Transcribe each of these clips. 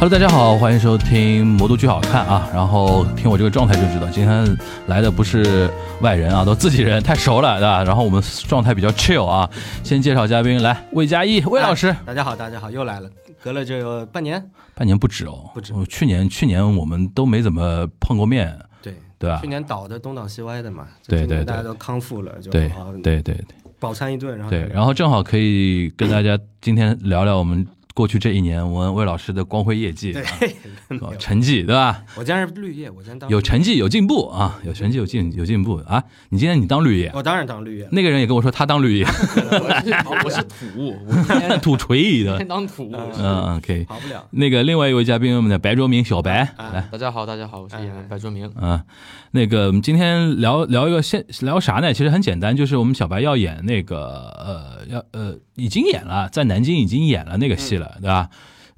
Hello，大家好，欢迎收听《魔都剧好看》啊。然后听我这个状态就知道，今天来的不是外人啊，都自己人，太熟了，对吧？然后我们状态比较 chill 啊。先介绍嘉宾，来，魏佳艺，魏老师。大家好，大家好，又来了，隔了这有半年，半年不止哦，不止哦去年，去年我们都没怎么碰过面，对对吧去？年倒的东倒西歪的嘛，对对对大家都康复了，就对对对饱餐一顿，然后对，然后正好可以跟大家今天聊聊我们过去这一年我们魏老师的光辉业绩、啊、成绩，对吧？我今天是绿叶，我今天当有成绩有进步啊，有成绩有进有进步啊！你今天你当绿叶，我当然当绿叶，那个人也跟我说他当绿叶，我是土，我今天 土锤的今天。当土。嗯，可以。跑不了。那个另外一位嘉宾，我们的白卓明小白啊来，大家好，大家好，我是演员白卓明。嗯，那个我们今天聊聊一个现聊啥呢？其实很简单，就是我们小白要演那个呃要呃已经演了，在南京已经演了那个戏了，对吧？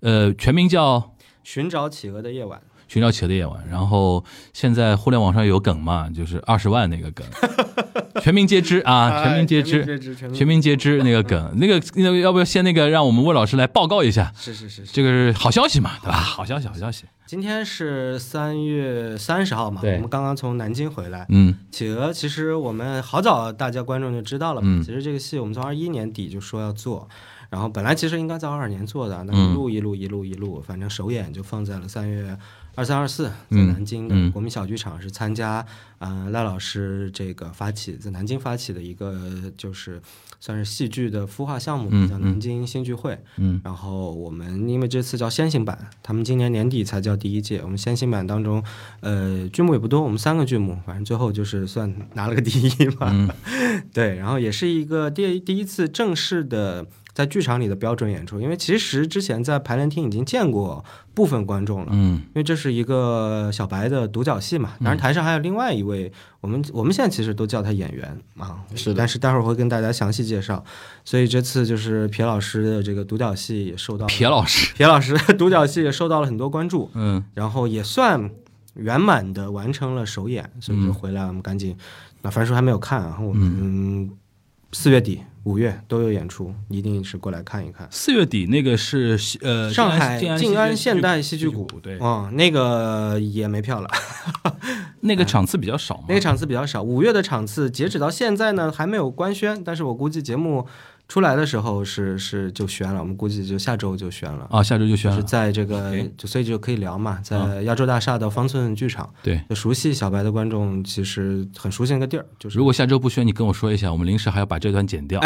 呃，全名叫。寻找企鹅的夜晚，寻找企鹅的夜晚，然后现在互联网上有梗嘛，就是二十万那个梗，全民皆知啊，全民皆知，哎全民皆知，那个梗，那个那个要不要先那个让我们魏老师来报告一下？是是是是。这个是好消息嘛，对吧？好消息，好消息。今天是三月三十号嘛，我们刚刚从南京回来。嗯企鹅其实我们好早大家观众就知道了嘛，嗯其实这个戏我们从二一年底就说要做，然后本来其实应该在二二年做的，那嗯一路一路一路一路，反正首演就放在了三月二三二四，在嗯南京的嗯国民小剧场是参加啊、呃赖老师这个发起在南京发起的一个就是算是戏剧的孵化项目，嗯叫南京新剧会。嗯然后我们因为这次叫先行版，他们今年年底才叫第一届。我们先行版当中，呃，剧目也不多，我们三个剧目，反正最后就是算拿了个第一嘛。嗯 对，然后也是一个第第一次正式的在剧场里的标准演出，因为其实之前在排练厅已经见过部分观众了。嗯因为这是一个小白的独角戏嘛，当然台上还有另外一位，我们我们现在其实都叫他演员啊，是的但是待会儿会跟大家详细介绍。所以这次就是撇老师的这个独角戏也受到撇老师，撇老师的独角戏也受到了很多关注，嗯然后也算圆满的完成了首演，所以就回来我们赶紧，那樊叔还没有看啊，我们四月底五月都有演出，一定是过来看一看。四月底那个是呃上海静安现代戏剧谷谷，对，哦，那个也没票了。那个场次比较少嘛，那个场次比较少，五月的场次截止到现在呢还没有官宣，但是我估计节目出来的时候是是就宣了，我们估计就下周就宣了。啊，下周就宣就是，在这个就所以就可以聊嘛，啊。在亚洲大厦的方寸剧场，对。就熟悉小白的观众其实很熟悉那个地儿，就是。如果下周不宣，你跟我说一下，我们临时还要把这段剪掉。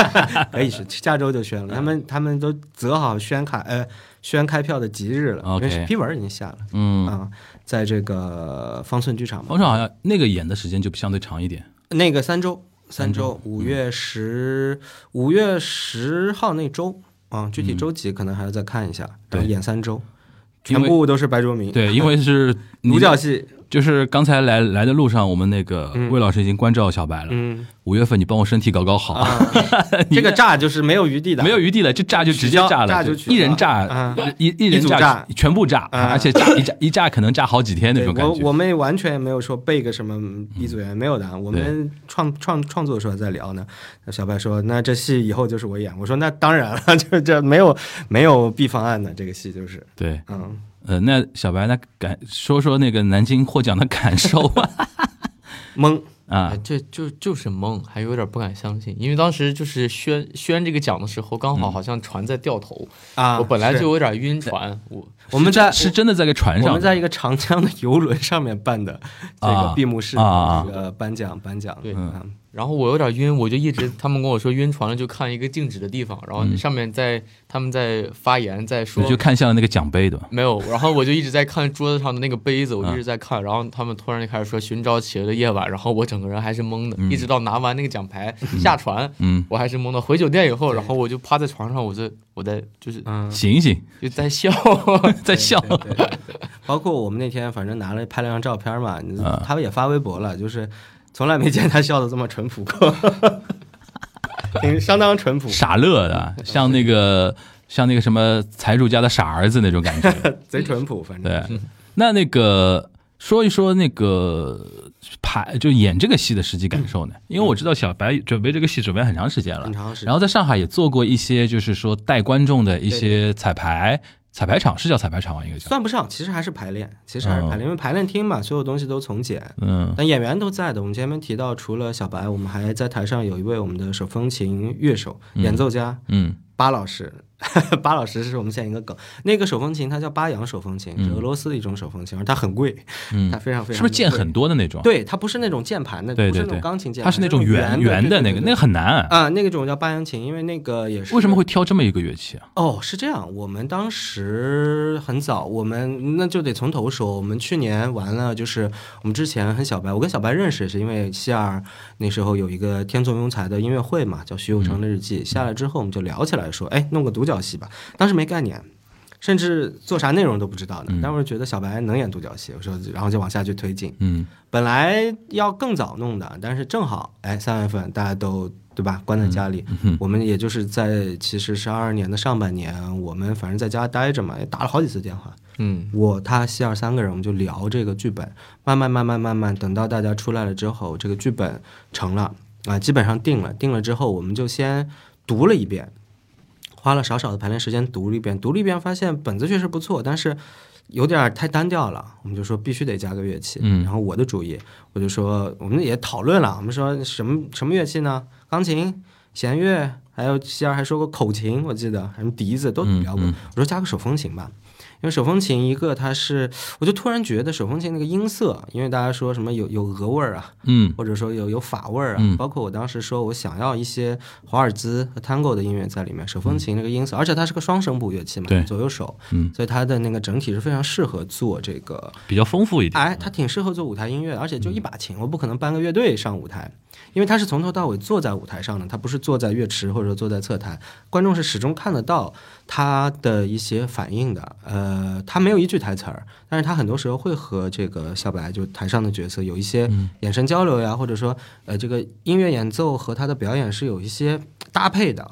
可以是下周就宣了，他们他们都择好宣卡呃宣开票的吉日了因为批文已经下了。嗯，啊，在这个方寸剧场嘛，方寸好像那个演的时间就相对长一点。那个三周，三周，五月十五月十号那周啊，具体周几可能还要再看一下。演三周，全部都是白卓明，对，因为是 独角戏，就是刚才来来的路上，我们那个嗯。魏老师已经关照小白了。嗯。五月份你帮我身体搞搞好，啊，这个炸就是没有余地的，没有余地了，就炸就直接炸了，一人炸啊，一一人炸全部炸，啊。而且炸一炸一炸可能炸好几天那种感觉。我我们完全没有说背个什么鼻祖员，没有的。我们创创创作的时候还在聊呢。那小白说：“那这戏以后就是我演。”我说：“那当然了，这这没有没有 B 方案的，这个戏就是。对，嗯，呃，那小白那感说说那个南京获奖的感受吧。懵啊哎，，这就就是懵，还有点不敢相信，因为当时就是宣宣这个奖的时候，刚好好像船在掉头，啊！我本来就有点晕船，我我们在是真的在个船上，我们在一个长江的游轮上面办的这啊个闭幕式啊啊这个颁奖颁奖，对嗯然后我有点晕，我就一直他们跟我说晕船了，就看一个静止的地方，然后嗯。上面在他们在发言，在说你就看向那个奖杯对吧？没有，然后我就一直在看桌子上的那个杯子，我嗯。一直在看，然后他们突然就开始说寻找企鹅的夜晚，然后我整个人还是懵的，嗯。一直到拿完那个奖牌下船，嗯，我还是懵的。回酒店以后，然后我就趴在床上，我在我在就是嗯，醒醒，就在笑，在笑。对对对。对 包括我们那天反正拿了拍了张照片嘛，他们也发微博了，就是从来没见他笑的这么淳朴过，挺相当淳朴，傻乐的，像那个像那个什么财主家的傻儿子那种感觉。贼淳朴，反正对，那那个说一说那个排就演这个戏的实际感受呢？因为我知道小白准备这个戏准备很长时间了很，长时间。然后在上海也做过一些就是说带观众的一些彩排。彩排场是叫彩排场吗？应该叫。算不上，其实还是排练，其实还是排练，因为排练厅嘛，所有东西都从简。嗯但演员都在的。我们前面提到，除了小白，我们还在台上有一位我们的手风琴乐手、演奏家嗯巴老师。巴老师是我们现在一个梗，那个手风琴它叫巴扬手风琴，是俄罗斯的一种手风琴，而它很贵，嗯 它，非常非常是不是键很多的那种？对，它不是那种键盘的，不是那种钢琴键盘，它是那种圆圆圆的那个，那个很难。啊，那个种叫巴扬琴，因为那个也是为什么会挑这么一个乐器啊？哦，是这样，我们当时很早，我们那就得从头说。我们去年完了，就是我们之前和小白，我跟小白认识是因为希尔那时候有一个天纵庸才的音乐会嘛，叫徐有成的日记。下来之后，我们就聊起来说，哎，弄个独角戏吧。当时没概念，甚至做啥内容都不知道呢。但我觉得小白能演独角戏，我说，然后就往下去推进。嗯本来要更早弄的，但是正好，哎，三月份大家都对吧，关在家里，嗯我们也就是在其实是二二年的上半年，我们反正在家待着嘛，也打了好几次电话，嗯我他希尔三个人，我们就聊这个剧本，慢慢慢慢慢慢，等到大家出来了之后，这个剧本成了啊，基本上定了，定了之后，我们就先读了一遍，花了少少的排练时间读了一遍，读了一遍发现本子确实不错，但是有点太单调了，我们就说必须得加个乐器。嗯然后我的主意，我就说我们也讨论了，我们说什么什么乐器呢？钢琴、弦乐，还有希儿还说过口琴，我记得什么笛子都聊过。嗯嗯我说加个手风琴吧。因为手风琴一个它是，我就突然觉得手风琴那个音色，因为大家说什么有有俄味儿啊，嗯。或者说有有法味儿啊，嗯。包括我当时说我想要一些华尔兹和 tango 的音乐在里面，手风琴那个音色，而且它是个双声部乐器嘛，对左右手，嗯，所以它的那个整体是非常适合做这个，比较丰富一点。哎，它挺适合做舞台音乐，而且就一把琴，我不可能搬个乐队上舞台，因为他是从头到尾坐在舞台上的，他不是坐在乐池或者说坐在侧台，观众是始终看得到他的一些反应的。呃，他没有一句台词儿，但是他很多时候会和这个小白就台上的角色有一些眼神交流呀，或者说呃这个音乐演奏和他的表演是有一些搭配的。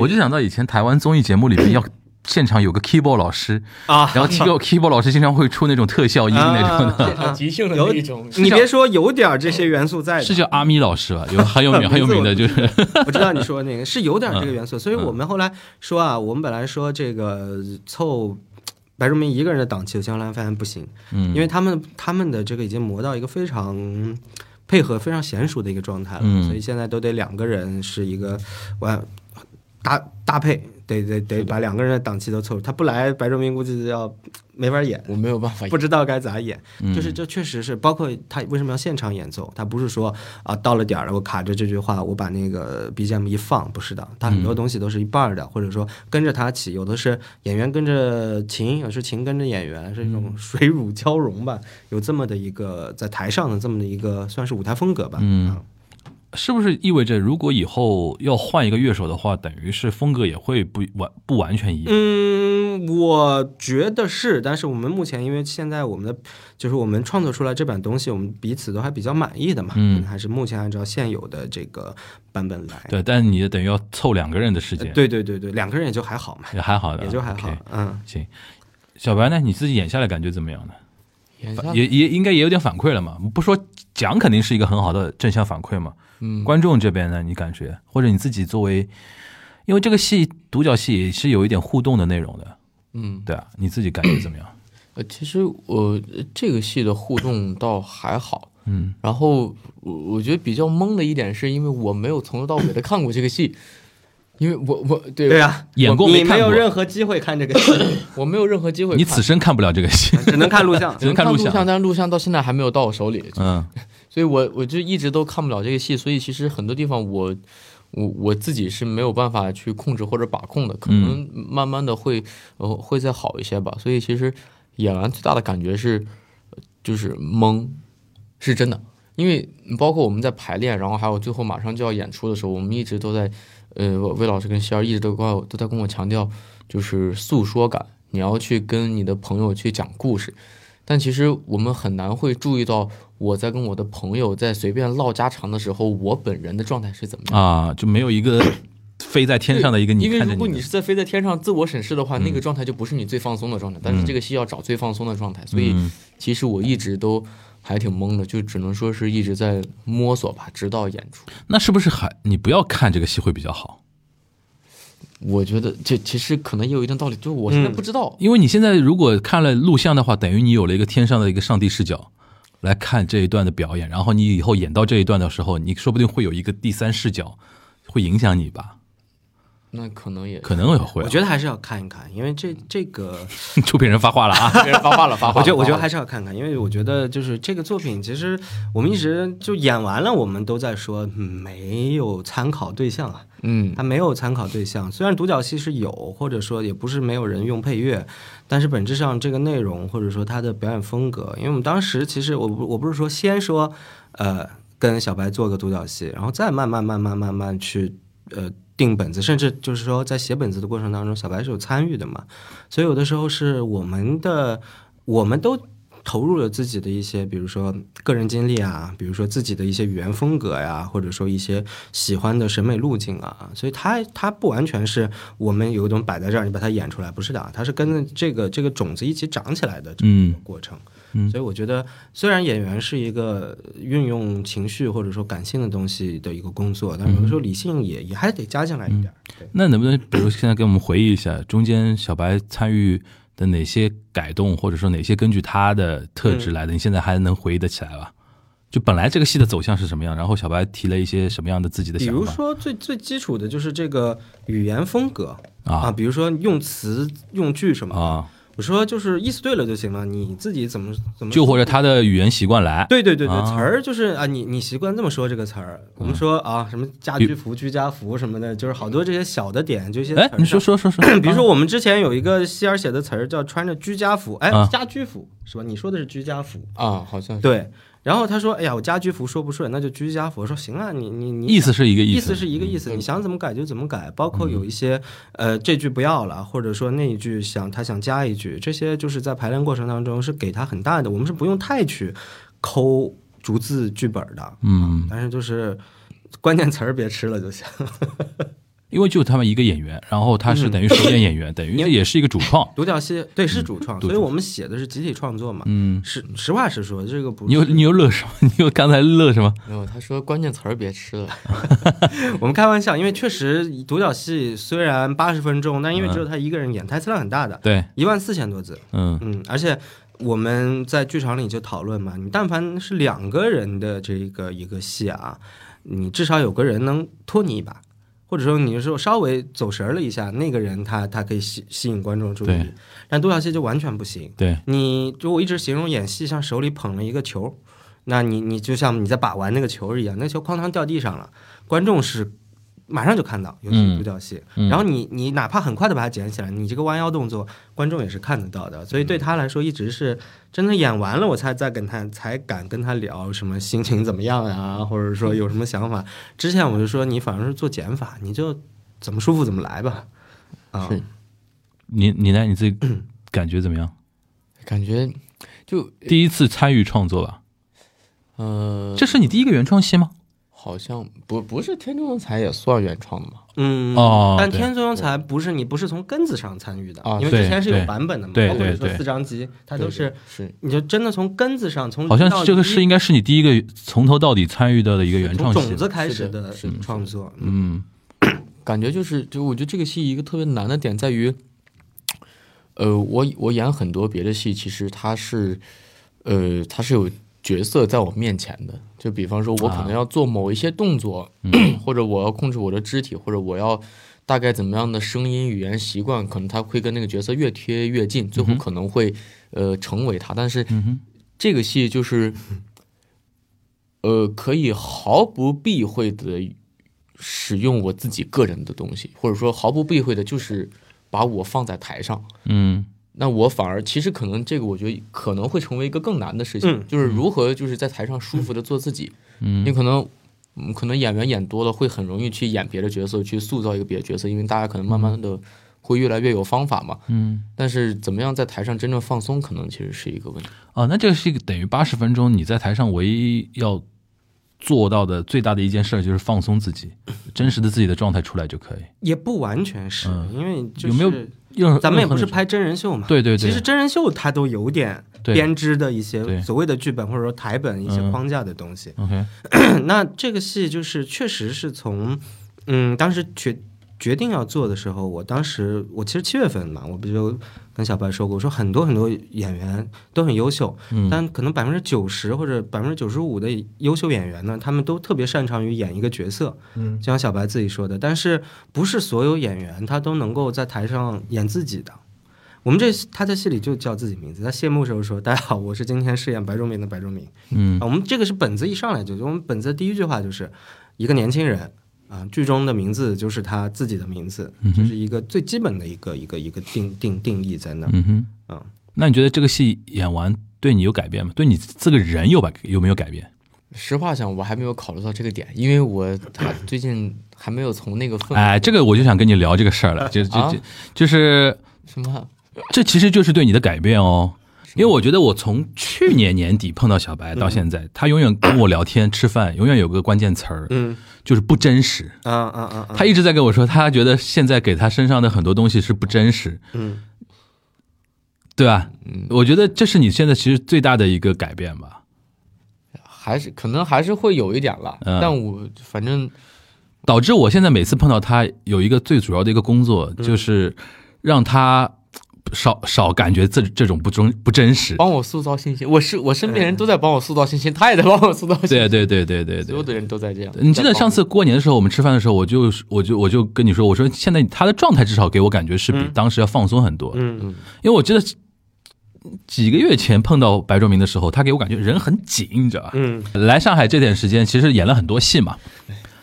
我就想到以前台湾综艺节目里面要现场有个 keyboard 老师，啊，然后 keyboard keyboard 老师经常会出那种特效音那种的，现场即兴的有那种，你别说有点儿这些元素在，是叫阿咪老师吧？有很有名 很有名的，就是。我知道你说的那个 是有点这个元素，所以我们后来说啊，我们本来说这个凑白如明一个人的档期，我后来发现不行，嗯。因为他们他们的这个已经磨到一个非常配合非常娴熟的一个状态了，嗯。所以现在都得两个人是一个完搭搭配，得得得把两个人的档期都凑，他不来，白如明估计要没法演。我没有办法不知道该咋演，嗯就是这确实是，包括他为什么要现场演奏？他不是说啊到了点儿了，我卡着这句话，我把那个 BGM 一放，不是的，他很多东西都是一半儿的，或者说跟着他起，有的是演员跟着琴，有的是琴跟着演员，是一种水乳交融吧，有这么的一个在台上的这么的一个算是舞台风格吧。嗯。啊是不是意味着如果以后要换一个乐手的话，等于是风格也会不完不完全一样？嗯，我觉得是，但是我们目前因为现在我们的就是我们创作出来这版东西，我们彼此都还比较满意的嘛，嗯还是目前按照现有的这个版本来。对，但你等于要凑两个人的时间，对对对对，两个人也就还好嘛，也还好的，也就还好。嗯，行，小白呢？你自己演下来感觉怎么样呢？演下也也应该也有点反馈了嘛。不说讲肯定是一个很好的正向反馈嘛。嗯，观众这边呢，你感觉或者你自己作为，因为这个戏独角戏也是有一点互动的内容的，嗯，对啊，你自己感觉怎么样？呃，其实我呃这个戏的互动倒还好，嗯。然后我我觉得比较懵的一点是因为我没有从头到尾的看过这个戏，因为我我对对啊，演过你没有看过？任何机会看这个戏，我没有任何机会，你此生看不了这个戏。只能看录像。只能看录像录像，但是录像到现在还没有到我手里，嗯所以我我就一直都看不了这个戏，所以其实很多地方我我我自己是没有办法去控制或者把控的，可能慢慢的会呃会再好一些吧。所以其实演完最大的感觉是呃就是懵，是真的，因为包括我们在排练，然后还有最后马上就要演出的时候，我们一直都在呃魏老师跟仙儿一直都跟我都在跟我强调，就是诉说感，你要去跟你的朋友去讲故事。但其实我们很难会注意到，我在跟我的朋友在随便唠家常的时候，我本人的状态是怎么样。啊，就没有一个 飞在天上的一个你因为如果你是在飞在天上自我审视的话，嗯那个状态就不是你最放松的状态。但是这个戏要找最放松的状态，所以嗯其实我一直都还挺懵的，就只能说是一直在摸索吧，直到演出。那是不是还你不要看这个戏会比较好？我觉得这其实可能也有一定道理，就我现在不知道。因为你现在如果看了录像的话，等于你有了一个天上的一个上帝视角来看这一段的表演，然后你以后演到这一段的时候，你说不定会有一个第三视角，会影响你吧？那可能也可能也会、啊。我觉得还是要看一看，因为这这个，得就被人发话了啊！别人发话了，发话了。我觉得我觉得还是要看看，因为我觉得就是这个作品，其实我们一直就演完了，我们都在说嗯没有参考对象啊，嗯它没有参考对象。虽然独角戏是有，或者说也不是没有人用配乐，但是本质上这个内容或者说它的表演风格，因为我们当时其实我不我不是说先说呃跟小白做个独角戏，然后再慢慢慢慢慢慢去呃定本子，甚至就是说在写本子的过程当中，小白是有参与的嘛，所以有的时候是我们的我们都。投入了自己的一些，比如说个人经历啊，比如说自己的一些语言风格呀，或者说一些喜欢的审美路径啊，所以它它不完全是我们有一种摆在这儿，你把它演出来，不是的，它是跟着这个这个种子一起长起来的这么一个过程。嗯所以我觉得，虽然演员是一个运用情绪或者说感性的东西的一个工作，但是有的时候理性也也还得加进来一点那能不能比如现在给我们回忆一下，中间小白参与的哪些改动，或者说哪些根据他的特质来的？你现在还能回忆得起来吧？就本来这个戏的走向是什么样，然后小白提了一些什么样的自己的比想法比如说最最基础的就是这个语言风格啊，啊比如说用词用句什么。啊，我说就是意思对了就行了，你自己怎么怎么就或者他的语言习惯来，对对对对，啊词儿就是啊，你你习惯这么说这个词儿，我们说啊什么家居服、居家服什么的，就是好多这些小的点，就一些词儿，哎你说。说说说，比如说，我们之前有一个希尔写的词儿叫穿着居家服，哎啊，家居服是吧？你说的是居家服，啊，好像对。然后他说：“哎呀，我家居服说不顺，那就居家服。”我说：“行啊，你你你意思是一个意思，意思是一个意思，你想怎么改就怎么改，包括有一些呃这句不要了，或者说那一句想他想加一句，这些就是在排练过程当中是给他很大的，我们是不用太去抠逐字剧本的，嗯，但是就是关键词儿别吃了就行。因为就他们一个演员，然后他是等于首演演员，等于这也是一个主创，独角戏对是主创，独所以我们写的是集体创作嘛。嗯，实实话实说，这个不你又你又乐什么？你又刚才乐什么？没有。他说关键词儿别吃了，我们开玩笑，因为确实独角戏虽然八十分钟，但因为只有他一个人演，台词量很大的，对，一万四千多字。嗯嗯，而且我们在剧场里就讨论嘛，你但凡是两个人的这个一个戏啊，你至少有个人能拖你一把，或者说你说稍微走神儿了一下，那个人他他可以吸吸引观众注意。力，但独角戏就完全不行。对，你就我一直形容演戏像手里捧了一个球，那你你就像你在把玩那个球一样，那球哐当掉地上了，观众是马上就看到，尤其是独角戏。嗯然后你你哪怕很快的把它捡起来，你这个弯腰动作，观众也是看得到的。所以对他来说，一直是真的演完了，我才再跟他才敢跟他聊什么心情怎么样呀，或者说有什么想法。之前我就说你反正是做减法，你就怎么舒服怎么来吧。啊，是你你呢？你自己感觉怎么样？感觉就第一次参与创作吧，呃，这是你第一个原创戏吗？好像不不是天中才也算原创的嘛？嗯哦但天中庸才不是你不是从根子上参与的，啊因为之前是有版本的嘛，对包括你说对对。四张机，它都是是。你就真的从根子上，从好像这个是应该是你第一个从头到底参与到的一个原创戏种。子开始的创作，嗯嗯。感觉就是，就我觉得这个戏一个特别难的点在于，呃，我我演很多别的戏，其实它是，呃，它是有角色在我面前的。就比方说，我可能要做某一些动作，或者我要控制我的肢体，或者我要大概怎么样的声音、语言习惯，可能他会跟那个角色越贴越近，最后可能会呃成为他。但是嗯这个戏就是，呃，可以毫不避讳的使用我自己个人的东西，或者说毫不避讳的，就是把我放在台上。嗯那我反而其实可能这个，我觉得可能会成为一个更难的事情，嗯就是如何就是在台上舒服的做自己。嗯你可能，嗯，可能演员演多了，会很容易去演别的角色，去塑造一个别的角色，因为大家可能慢慢的会越来越有方法嘛。嗯但是怎么样在台上真正放松，可能其实是一个问题。啊，那这个是一个等于八十分钟，你在台上唯一要做到的最大的一件事儿就是放松自己，真实的自己的状态出来就可以。也不完全是，嗯因为就是有没有任咱们也不是拍真人秀嘛，对对对其实真人秀它都有点编织的一些所谓的剧本或者说台本一些嗯框架的东西。OK 那这个戏就是确实是从，嗯，当时决决定要做的时候，我当时我其实七月份嘛，我不就跟小白说过，我说很多很多演员都很优秀，嗯但可能百分之九十或者百分之九十五的优秀演员呢，他们都特别擅长于演一个角色，嗯，就像小白自己说的，但是不是所有演员他都能够在台上演自己的。我们这他在戏里就叫自己名字，他谢幕时候说：“大家好，我是今天饰演白仲明的白仲明。”嗯啊，我们这个是本子一上来就，我们本子的第一句话就是一个年轻人啊，剧中的名字就是他自己的名字，这是一个最基本的一个一个一个定定定义在那儿。嗯哼，嗯，那你觉得这个戏演完对你有改变吗？对你这个人有吧有没有改变？实话讲，我还没有考虑到这个点，因为我还最近还没有从那个氛围。哎，这个我就想跟你聊这个事儿了，就就啊就就是什么？这其实就是对你的改变哦。因为我觉得我从去年年底碰到小白到现在，他永远跟我聊天吃饭，永远有个关键词儿，嗯。就是不真实。啊啊他一直在跟我说，他觉得现在给他身上的很多东西是不真实，嗯。对吧？嗯，我觉得这是你现在其实最大的一个改变吧。还是可能还是会有一点了，嗯。但我反正导致我现在每次碰到他，有一个最主要的一个工作，就是让他少少感觉这这种不真不真实。帮我塑造信心。我是我身边人都在帮我塑造信心，他也在帮我塑造信心。对对对对对对。所有的人都在这样。你记得上次过年的时候，我们吃饭的时候，我就我就我就跟你说，我说现在他的状态至少给我感觉是比嗯当时要放松很多，嗯嗯因为我记得几个月前碰到白卓明的时候，他给我感觉人很紧，你知道吧？嗯来上海这点时间，其实演了很多戏嘛，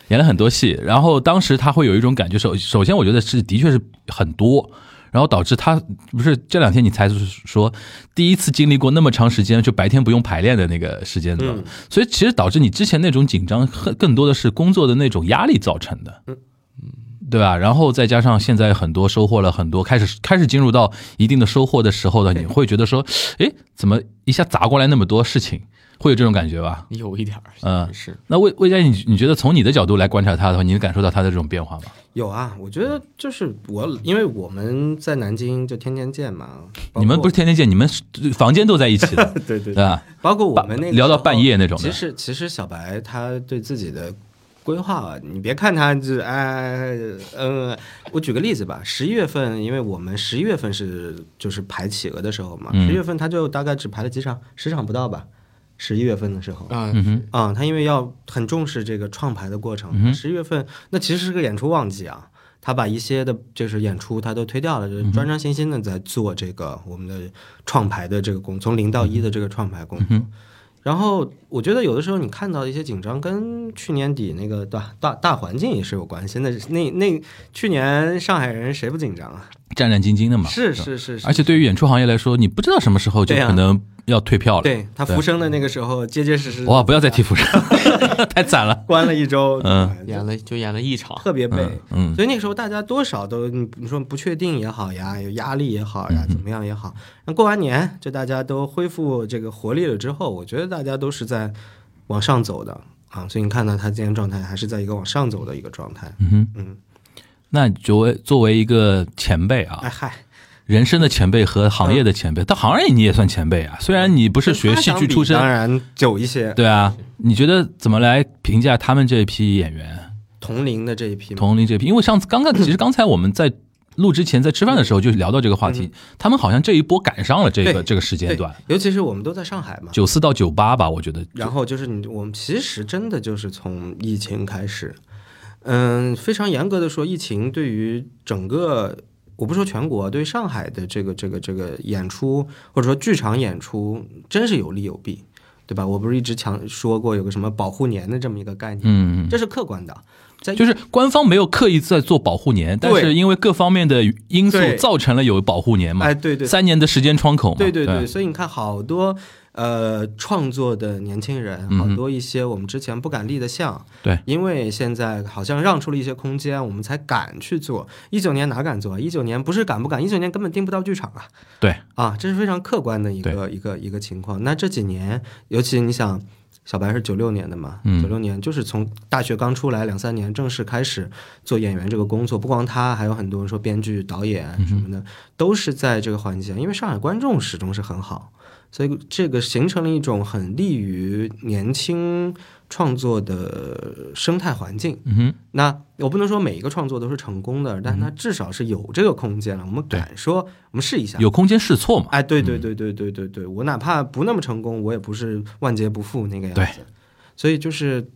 演了很多戏。然后当时他会有一种感觉，首首先我觉得是的确是很多，然后导致他不是这两天你才是说第一次经历过那么长时间就白天不用排练的那个时间段，嗯所以其实导致你之前那种紧张，更更多的是工作的那种压力造成的。对吧？然后再加上现在很多收获了很多，开始开始进入到一定的收获的时候呢，你会觉得说，哎，怎么一下砸过来那么多事情，会有这种感觉吧？有一点儿，嗯是那魏魏佳，你你觉得从你的角度来观察他的话，你能感受到他的这种变化吗？有啊，我觉得就是我，因为我们在南京就天天见嘛，你们不是天天见，你们是房间都在一起的，对对对吧？包括我们那个聊到半夜那种其实其实小白他对自己的规划，你别看他就是哎嗯，我举个例子吧，十一月份，因为我们十一月份是就是排企鹅的时候嘛，嗯十、一月份他就大概只排了几场，十场不到吧。十一月份的时候，啊，嗯哼，啊、他因为要很重视这个创排的过嗯程，十一、月份那其实是个演出旺季啊，他把一些的就是演出他都推掉了，嗯就是专专心心的在做这个我们的创牌的这个工，从零到一的这个创牌工然后我觉得有的时候你看到的一些紧张，跟去年底那个大大大环境也是有关系。那那那去年上海人谁不紧张啊？战战兢兢的嘛。是是是是，而且对于演出行业来说，你不知道什么时候就可能要退票了。对他浮生的那个时候结结实实，哇，不要再提浮生，太惨了。关了一周，嗯演了就演了一场，特别背。嗯嗯所以那个时候大家多少都你你说不确定也好呀，有压力也好嗯呀，怎么样也好。那过完年，就大家都恢复这个活力了之后，我觉得大家都是在往上走的啊。所以你看到他今天状态还是在一个往上走的一个状态。嗯哼，嗯，那作为作为一个前辈啊，哎嗨，人生的前辈和行业的前辈，但行业你也算前辈啊。虽然你不是学戏剧出身当，然久一些。对啊，你觉得怎么来评价他们这一批演员？同龄的这一批，同龄这批，因为上次刚刚其实刚才我们在录之前在吃饭的时候就聊到这个话题，他们好像这一波赶上了这个这个时间段，，尤其是我们都在上海嘛。九四到九八吧，我觉得。然后就是你，我们其实真的就是从疫情开始，嗯，非常严格的说，疫情对于整个，我不说全国，对于上海的这个这个这个演出或者说剧场演出，真是有利有弊，对吧？我不是一直强说过有个什么保护年的这么一个概念，嗯，这是客观的，在就是官方没有刻意在做保护年，但是因为各方面的因素造成了有保护年嘛，哎，对对。三年的时间窗口对对对，所以你看好多呃创作的年轻人，好多一些我们之前不敢立的项，对，因为现在好像让出了一些空间，我们才敢去做。一九年哪敢做？一九年不是敢不敢，一九年根本订不到剧场啊。对啊，这是非常客观的一个一个一个情况。那这几年，尤其你想。小白是九六年的嘛，嗯九六年就是从大学刚出来两三年，正式开始做演员这个工作。不光他，还有很多人说编剧、导演什么的，都是在这个环节。因为上海观众始终是很好，所以这个形成了一种很利于年轻创作的生态环境。嗯哼，那我不能说每一个创作都是成功的，但它至少是有这个空间了。我们敢说，我们试一下。有空间试错嘛？哎，对对对对对对对，我哪怕不那么成功，我也不是万劫不复那个样子。所以就是，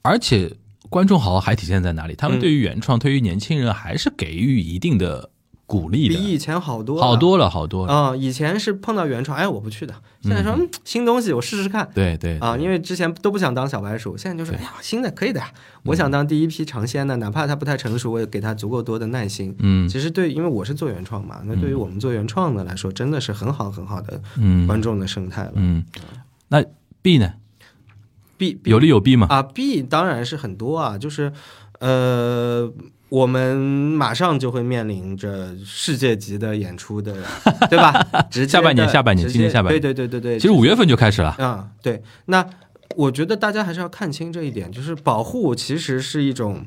而且观众好还体现在哪里？他们嗯对于原创，对于年轻人还是给予一定的鼓励的，比以前好多好多了，好多了。啊、以前是碰到原创，哎，我不去的。现在说、嗯、新东西，我试试看。对对啊，因为之前都不想当小白鼠，现在就是，哎呀，新的可以的呀，我想当第一批尝鲜的，哪怕它不太成熟，我也给它足够多的耐心。嗯其实对，因为我是做原创嘛，那对于我们做原创的来说，真的是很好很好的嗯观众的生态了。嗯，那 B 呢？B, B 有利有弊嘛？啊，B 当然是很多啊，就是呃，我们马上就会面临着世界级的演出的，对吧？直接下半年的下半年今年下半年对对对对对。其实五月份就开始了。嗯，对，那我觉得大家还是要看清这一点，就是保护其实是一种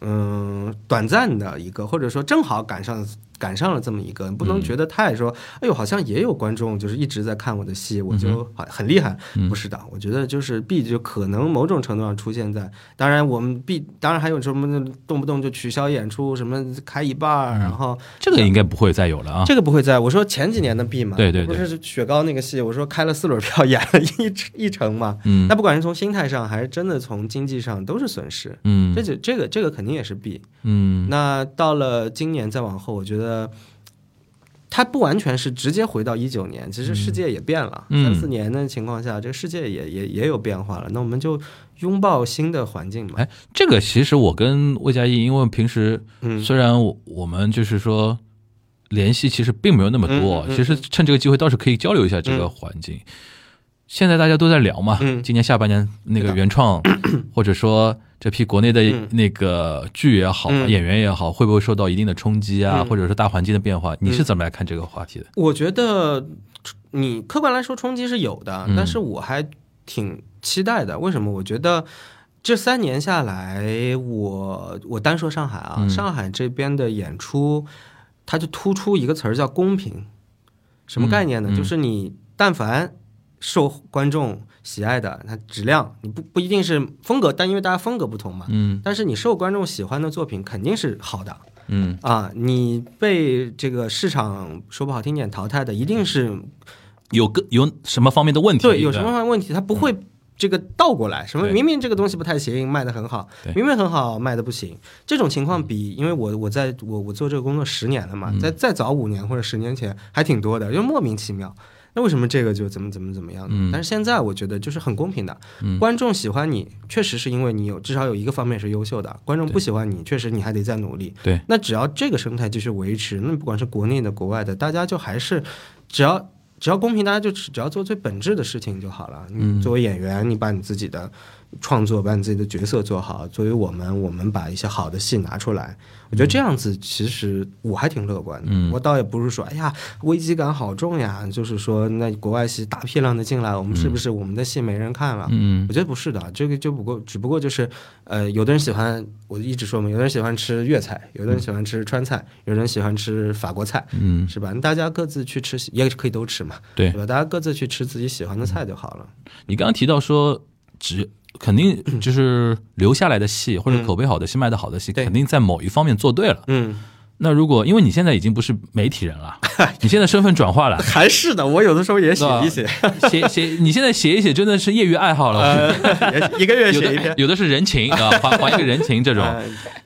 嗯短暂的一个，或者说正好赶上赶上了这么一个，不能觉得太说，哎呦，好像也有观众就是一直在看我的戏，我就好很厉害，不是的，我觉得就是 B 就可能某种程度上出现在，当然我们 B 当然还有什么动不动就取消演出，什么开一半儿，然后这个应该不会再有了啊。这个不会再我说前几年的 B 嘛，对对对不是雪糕那个戏，我说开了四轮票 演了一一成嘛，嗯。那不管是从心态上还是真的从经济上都是损失，嗯。这就这个这个肯定也是 B。嗯。那到了今年再往后，我觉得它不完全是直接回到一九年，其实世界也变了，嗯三四年的情况下，这个世界也也也有变化了。那我们就拥抱新的环境嘛。哎，这个其实我跟魏佳艺，因为平时嗯虽然我我们就是说联系其实并没有那么多，嗯嗯嗯其实趁这个机会倒是可以交流一下这个环境。现在大家都在聊嘛，嗯今年下半年那个原创，或者说这批国内的嗯那个剧也好，嗯演员也好，会不会受到一定的冲击啊，嗯或者是大环境的变化？你是怎么来看这个话题的？我觉得你客观来说冲击是有的，嗯但是我还挺期待的。为什么？我觉得这三年下来，我我单说上海啊，嗯上海这边的演出，它就突出一个词儿叫公平。什么概念呢？就是你但凡受观众喜爱的，它质量你不不一定是风格，但因为大家风格不同嘛，嗯但是你受观众喜欢的作品肯定是好的。嗯啊，你被这个市场说不好听点淘汰的，一定是有个有什么方面的问题？对有什么方面问题，它不会这个倒过来，什么明明这个东西不太行，卖的很好，明明很好，卖的不行，这种情况比，因为我我在我我做这个工作十年了嘛，在再早五年或者十年前还挺多的，就莫名其妙。那为什么这个就怎么怎么怎么样呢？嗯但是现在我觉得就是很公平的，嗯观众喜欢你，确实是因为你有至少有一个方面是优秀的；观众不喜欢你，确实你还得再努力。对，那只要这个生态继续维持，那不管是国内的、国外的，大家就还是只要只要公平，大家就只只要做最本质的事情就好了。嗯你作为演员，你把你自己的创作，把你自己的角色做好；作为我们，我们把一些好的戏拿出来。我觉得这样子，其实我还挺乐观的。嗯我倒也不是说，哎呀，危机感好重呀，就是说，那国外戏大批量的进来，我们是不是我们的戏没人看了？嗯我觉得不是的，这个就不过，只不过就是，呃，有的人喜欢，我一直说嘛，有的人喜欢吃粤菜，有的人喜欢吃川菜，有的人喜欢吃法国菜，嗯，是吧？大家各自去吃，也可以都吃嘛，对对吧？大家各自去吃自己喜欢的菜就好了。你刚刚提到说，只肯定就是留下来的戏或者口碑好的戏、卖的好的戏，肯定在某一方面做对了。嗯，那如果因为你现在已经不是媒体人了，你现在身份转化了，还是的，我有的时候也写一写，写写你现在写一写真的是业余爱好了，也一个月有写一篇。的。有的是人情啊，还还一个人情这种，呃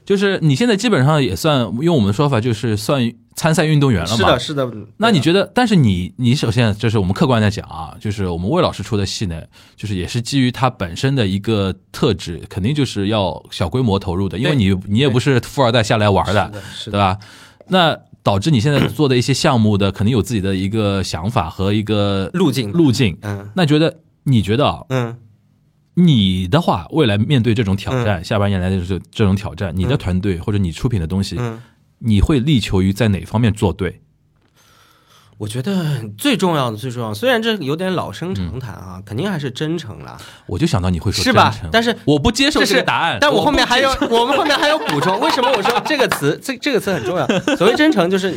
就是你现在基本上也算用我们的说法就是算参赛运动员了嘛是的，。是的。那你觉得？但是你你首先就是我们客观的讲啊，就是我们魏老师出的戏呢，就是也是基于他本身的一个特质，肯定就是要小规模投入的，因为你你也不是富二代下来玩的，对吧？那导致你现在做的一些项目的，肯定有自己的一个想法和一个路径，路径。嗯那觉得你觉得啊，嗯，你的话，未来面对这种挑战，下半年来的这这种挑战，你的团队或者你出品的东西，嗯，你会力求于在哪方面做对？我觉得最重要的最重要，虽然这有点老生常谈啊，肯定还是真诚啦。我就想到你会说是吧真诚但是我不接受这个答案，但我后面还有 我们后面还有补充。为什么我说这个词？这这个词很重要。所谓真诚，就是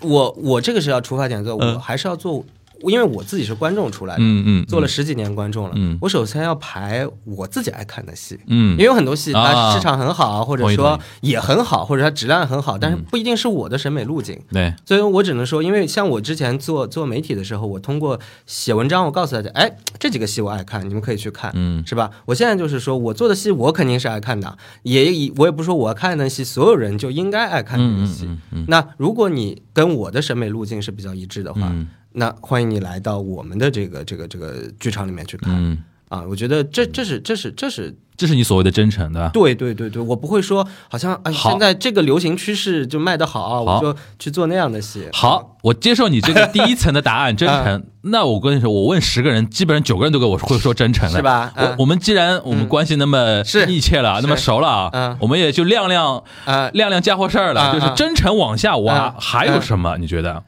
我我这个是要出发点做，嗯我还是要做因为我自己是观众出来的，嗯嗯，做了十几年观众了，嗯我首先要排我自己爱看的戏。嗯因为有很多戏它啊市场很好，或者说也很好，或者它质量很好，但是不一定是我的审美路径。对，所以我只能说，因为像我之前做做媒体的时候，我通过写文章，我告诉大家，哎，这几个戏我爱看，你们可以去看，嗯是吧？我现在就是说我做的戏，我肯定是爱看的，也以我也不是说我看的戏，所有人就应该爱看这嗯嗯个戏。那如果你跟我的审美路径是比较一致的话，嗯那欢迎你来到我们的这个这个这个剧场里面去看、嗯，啊！我觉得这这是这是这是这是你所谓的真诚，对吧？对对对对，我不会说好像哎，现在这个流行趋势就卖得好啊，我就去做那样的戏。好，我接受你这个第一层的答案，真诚。那我跟你说，我问十个人，基本上九个人都给我会说真诚的，是吧嗯我我们既然我们关系那么密切了，那么熟了啊嗯，我们也就亮亮啊亮亮家伙事儿了，啊就是真诚往下挖，嗯还有什么？你觉得？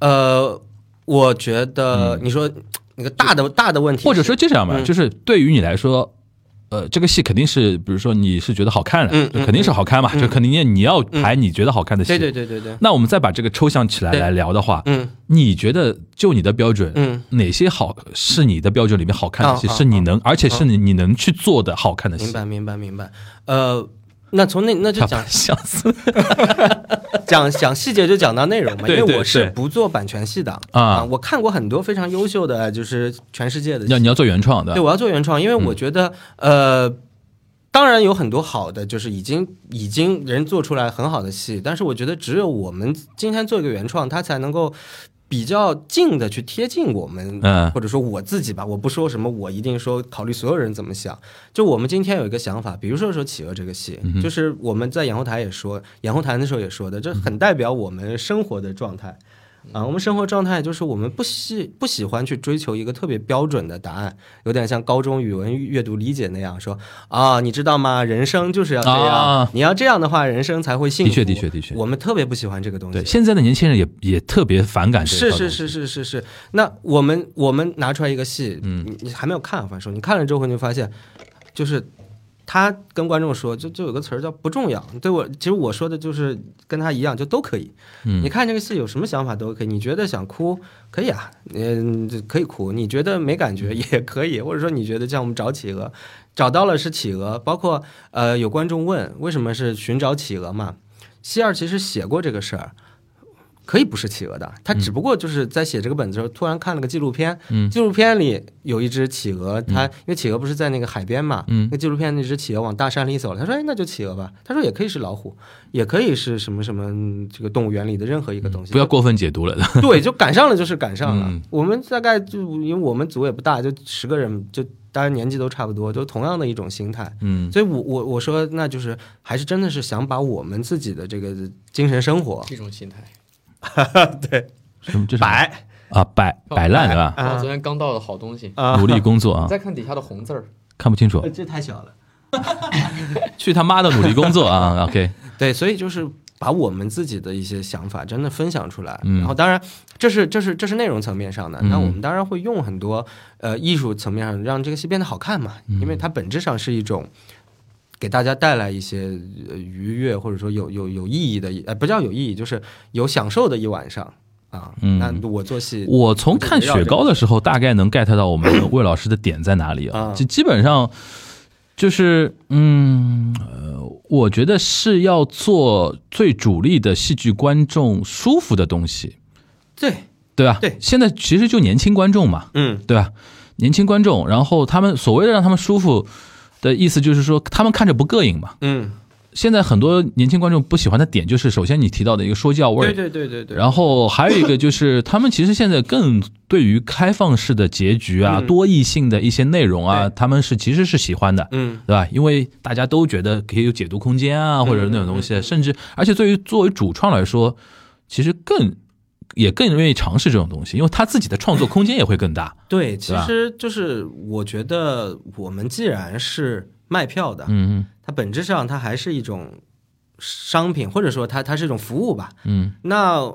呃，我觉得你说那个大的大的问题或者说就这样吧，嗯就是对于你来说。呃，这个戏肯定是，比如说你是觉得好看的，嗯嗯肯定是好看嘛，就肯定你要排你觉得好看的戏。对对对对对，那我们再把这个抽象起来来聊的话，嗯你觉得就你的标准，嗯，哪些好是你的标准里面好看的戏，是你能，而且是你你能去做的好看的戏明？白明白明白。呃，那从那那就讲 相似 讲讲细节就讲到内容嘛，因为我是不做版权戏的啊。我看过很多非常优秀的，就是全世界的戏要你要做原创的。对，，我要做原创，因为我觉得，呃，当然有很多好的，就是已经已经人做出来很好的戏，但是我觉得只有我们今天做一个原创，它才能够比较近的去贴近我们，嗯或者说我自己吧，我不说什么，我一定说考虑所有人怎么想。就我们今天有一个想法，比如说说《企鹅》这个戏，嗯就是我们在演后台也说，演后台的时候也说的，这很代表我们生活的状态。啊，我们生活状态就是我们不喜不喜欢去追求一个特别标准的答案，有点像高中语文阅读理解那样说啊，你知道吗？人生就是要这样，啊你要这样的话，人生才会幸福。的确的确的确我们特别不喜欢这个东西。对，现在的年轻人也也特别反感这是是套东西是是是是，那我们我们拿出来一个戏，嗯你你还没有看，反正说你看了之后，你就发现，就是他跟观众说，就就有个词儿叫不重要。对我，其实我说的就是跟他一样，就都可以。嗯你看这个戏有什么想法都可以，你觉得想哭可以啊，嗯，可以哭。你觉得没感觉也可以，或者说你觉得像我们找企鹅，找到了是企鹅，包括呃有观众问为什么是寻找企鹅嘛，希尔其实写过这个事儿。可以不是企鹅的，他只不过就是在写这个本子的时候，突然看了个纪录片，嗯纪录片里有一只企鹅，它因为企鹅不是在那个海边嘛，嗯那纪录片那只企鹅往大山里走了，他说，哎，那就企鹅吧，他说也可以是老虎，也可以是什么什么嗯这个动物园里的任何一个东西，不要过分解读了。对，就赶上了就是赶上了。嗯我们大概就因为我们组也不大，就十个人，就大家年纪都差不多，都同样的一种心态。嗯，所以我，我我说，那就是还是真的是想把我们自己的这个精神生活这种心态。什么这是摆。啊摆摆烂对吧？啊。我昨天刚到的好东西，啊，努力工作啊。你，再看底下的红字儿，看不清楚。呃，这太小了。去他妈的努力工作啊！OK，对，所以就是把我们自己的一些想法真的分享出来，嗯。然后当然这是这是这是内容层面上的，嗯。那我们当然会用很多呃艺术层面上让这个戏变得好看嘛，嗯。因为它本质上是一种。给大家带来一些呃愉悦，或者说有有有意义的，呃，不叫有意义，就是有享受的一晚上啊。嗯那我做戏，我从看雪糕的时候，大概能 get 到我们魏老师的点在哪里啊？啊就基本上就是，嗯，呃，我觉得是要做最主力的戏剧观众舒服的东西，对，对吧？对现在其实就年轻观众嘛，嗯对吧？年轻观众，然后他们所谓的让他们舒服的意思，就是说他们看着不膈应嘛。嗯，现在很多年轻观众不喜欢的点，就是首先你提到的一个说教味儿。对，对对对对，然后还有一个就是，他们其实现在更对于开放式的结局啊、嗯。多异性的一些内容啊，他们是其实是喜欢的，嗯。对吧？因为大家都觉得可以有解读空间啊，或者那种东西，甚至而且对于作为主创来说，其实更也更愿意尝试这种东西，因为他自己的创作空间也会更大。对，其实就是我觉得我们既然是卖票的，嗯它本质上它还是一种商品，或者说它它是一种服务吧。嗯那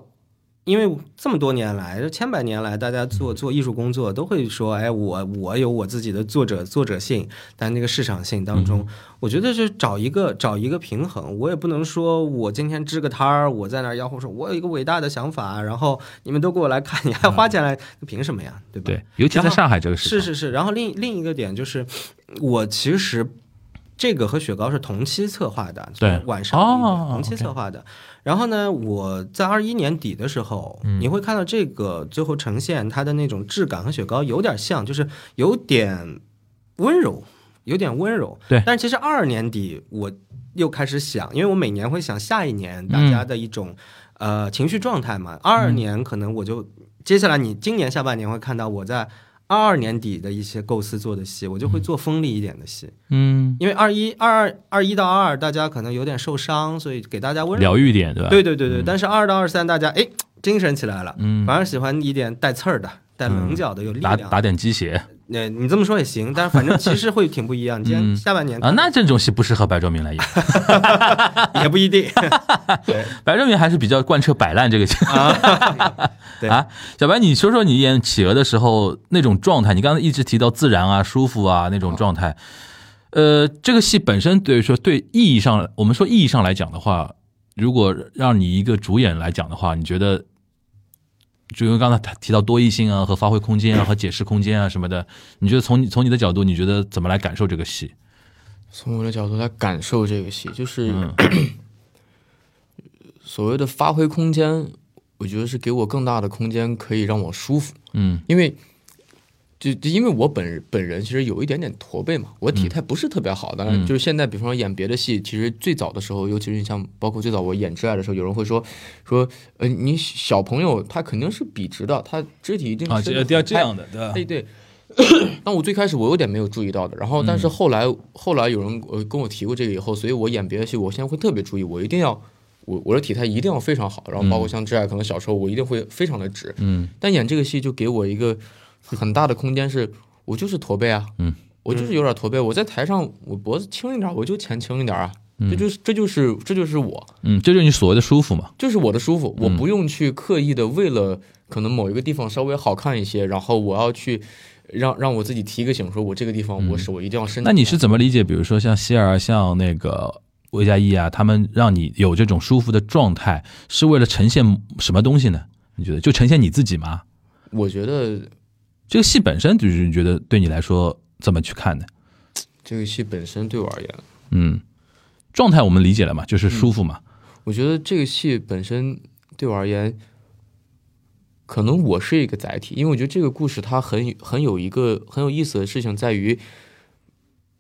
因为这么多年来，千百年来，大家做做艺术工作都会说，哎，我我有我自己的作者作者性，但那个市场性当中，我觉得是找一个找一个平衡。我也不能说我今天支个摊儿，我在那儿吆喝说，我有一个伟大的想法，然后你们都给我来看，你还花钱来，凭什么呀？对吧？对，尤其在上海这个市场，是是是。然后另另一个点就是，我其实。这个和雪糕是同期策划的，对，晚上同期策划的。然后呢，我在二一年底的时候，你会看到这个最后呈现它的那种质感和雪糕有点像，就是有点温柔，有点温柔。对。但是其实二二年底我又开始想，因为我每年会想下一年大家的一种呃情绪状态嘛。二二年可能我就接下来你今年下半年会看到我在。二二年底的一些构思做的戏，我就会做锋利一点的戏，嗯，因为二一二二二一到二二，大家可能有点受伤，所以给大家温疗愈点，对吧？对对对对。但是二到二三，大家哎精神起来了，嗯，反而喜欢一点带刺儿的、带棱角的、有力量，打打点鸡血。那你这么说也行，但是反正其实会挺不一样。今年下半年啊，那这种戏不适合白卓明来演，也不一定。对，白卓明还是比较贯彻摆烂这个。对啊，小白，你说说你演企鹅的时候那种状态。你刚才一直提到自然啊、舒服啊那种状态。呃，这个戏本身对于说对意义上，我们说意义上来讲的话，如果让你一个主演来讲的话，你觉得？就因为刚才提到多义性啊和发挥空间啊和解释空间啊什么的，你觉得从你从你的角度，你觉得怎么来感受这个戏？从我的角度来感受这个戏，就是 所谓的发挥空间，我觉得是给我更大的空间，可以让我舒服。嗯，因为。就就因为我本本人其实有一点点驼背嘛，我体态不是特别好。当然，就是现在，比方说演别的戏，其实最早的时候，尤其是像包括最早我演《挚爱》的时候，有人会说说，呃，你小朋友他肯定是笔直的，他肢体一定是要这样的，对吧？对对。但我最开始我有点没有注意到的，然后但是后来后来有人呃跟我提过这个以后，所以我演别的戏，我现在会特别注意，我一定要我我的体态一定要非常好，然后包括像《挚爱》，可能小时候我一定会非常的直。嗯。但演这个戏就给我一个。很大的空间是，我就是驼背啊，嗯，我就是有点驼背。我在台上，我脖子轻一点，我就前倾一点啊，这就是这就是这就是我，嗯，这就是你所谓的舒服嘛，就是我的舒服，我不用去刻意的为了可能某一个地方稍微好看一些，然后我要去让让我自己提个醒，说我这个地方我手一定要伸。那你是怎么理解？比如说像希尔，像那个魏佳艺啊，他们让你有这种舒服的状态，是为了呈现什么东西呢？你觉得就呈现你自己吗？我觉得。这个戏本身就是你觉得对你来说怎么去看呢？这个戏本身对我而言，嗯，状态我们理解了嘛，就是舒服嘛。我觉得这个戏本身对我而言，可能我是一个载体，因为我觉得这个故事它很很有一个很有意思的事情在于，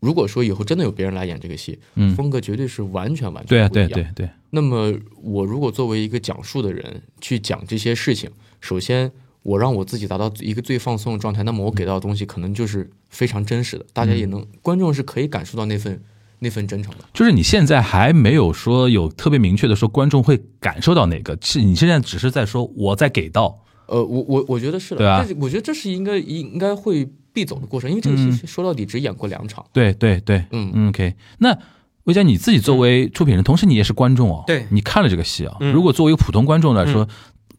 如果说以后真的有别人来演这个戏，嗯，风格绝对是完全完全对啊，对对对。那么我如果作为一个讲述的人去讲这些事情，首先。我让我自己达到一个最放松的状态，那么我给到的东西可能就是非常真实的，大家也能，观众是可以感受到那份那份真诚的。就是你现在还没有说有特别明确的说观众会感受到哪个，是你现在只是在说我在给到。呃，我我我觉得是的，对啊，我觉得这是应该应该会必走的过程，因为这个戏说到底只演过两场。对对对，嗯 OK。那魏佳，你自己作为出品人，同时你也是观众哦，对，你看了这个戏啊，如果作为一个普通观众来说。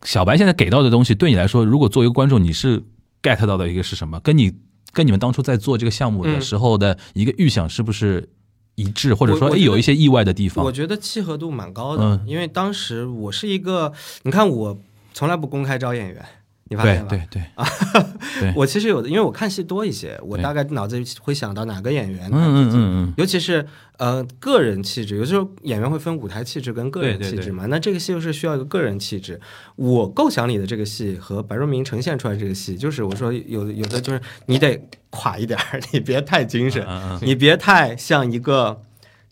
小白现在给到的东西，对你来说，如果作为一个观众，你是 get 到的一个是什么？跟你跟你们当初在做这个项目的时候的一个预想是不是一致，或者说有一些意外的地方？我觉得契合度蛮高的，因为当时我是一个，你看我从来不公开招演员。你发现了？对对对啊，我其实有的，因为我看戏多一些，我大概脑子里会想到哪个演员，嗯嗯嗯，尤其是呃个人气质，有时候演员会分舞台气质跟个人气质嘛，那这个戏又是需要一个个人气质。我构想里的这个戏和白若明呈现出来这个戏，就是我说有有的就是你得垮一点 你别太精神，你别太像一个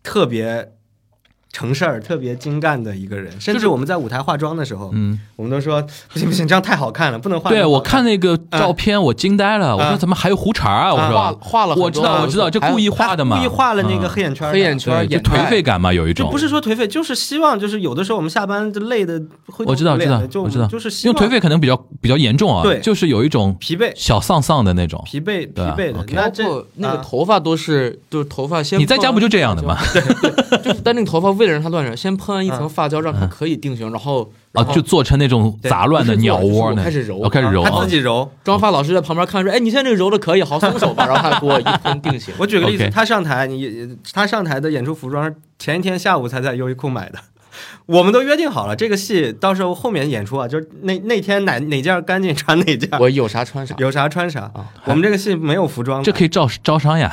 特别。成事儿特别精干的一个人，甚至我们在舞台化妆的时候，嗯，我们都说不行不行，这样太好看了，不能化。对我看那个照片，我惊呆了，我说怎么还有胡茬啊？我说。画画了，我知道我知道，就故意画的嘛，故意画了那个黑眼圈，黑眼圈，就颓废感嘛，有一种。不是说颓废，就是希望，就是有的时候我们下班就累的，我知道知道，我知道，就是因为颓废可能比较比较严重啊，对，就是有一种疲惫、小丧丧的那种疲惫、疲惫的。那这那个头发都是，就是头发先，你在家不就这样的吗？对，就是但那个头发为了让它乱染，先喷完一层发胶，让它可以定型，然后啊，就做成那种杂乱的鸟窝呢，开始揉哦开始揉，他啊自己揉。妆发老师在旁边看说，哎，你现在这个揉的可以，好松手吧，然后他给我一喷定型。我举个例子他上台，你他上台的演出服装前一天下午才在优衣库买的。我们都约定好了，这个戏到时候后面演出啊，就是那那天哪哪件干净穿哪件，我有啥穿啥。有啥穿啥。啊我们这个戏没有服装，这可以招招商呀，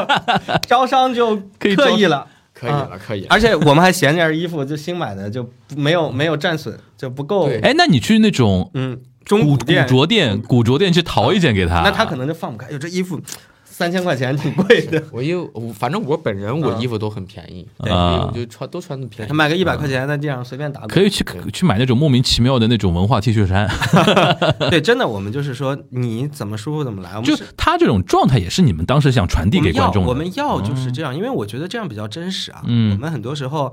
招商就可以招刻意了，可以了，可以了。而且我们还嫌这件衣服就新买的就没有没有战损，就不够。对哎，那你去那种嗯，中古着店、古着店去淘一件给他，那他可能就放不开。哎呦，这衣服三千块钱挺贵的，我衣服，我反正我本人我嗯衣服都很便宜，对我就穿都穿的便宜。买个一百块钱在地上随便打。可以去去买那种莫名其妙的那种文化 T 恤衫，对，真的，我们就是说你怎么舒服怎么来。我们就是他这种状态也是你们当时想传递给观众的。我们要我们要就是这样，因为我觉得这样比较真实啊。嗯我们很多时候。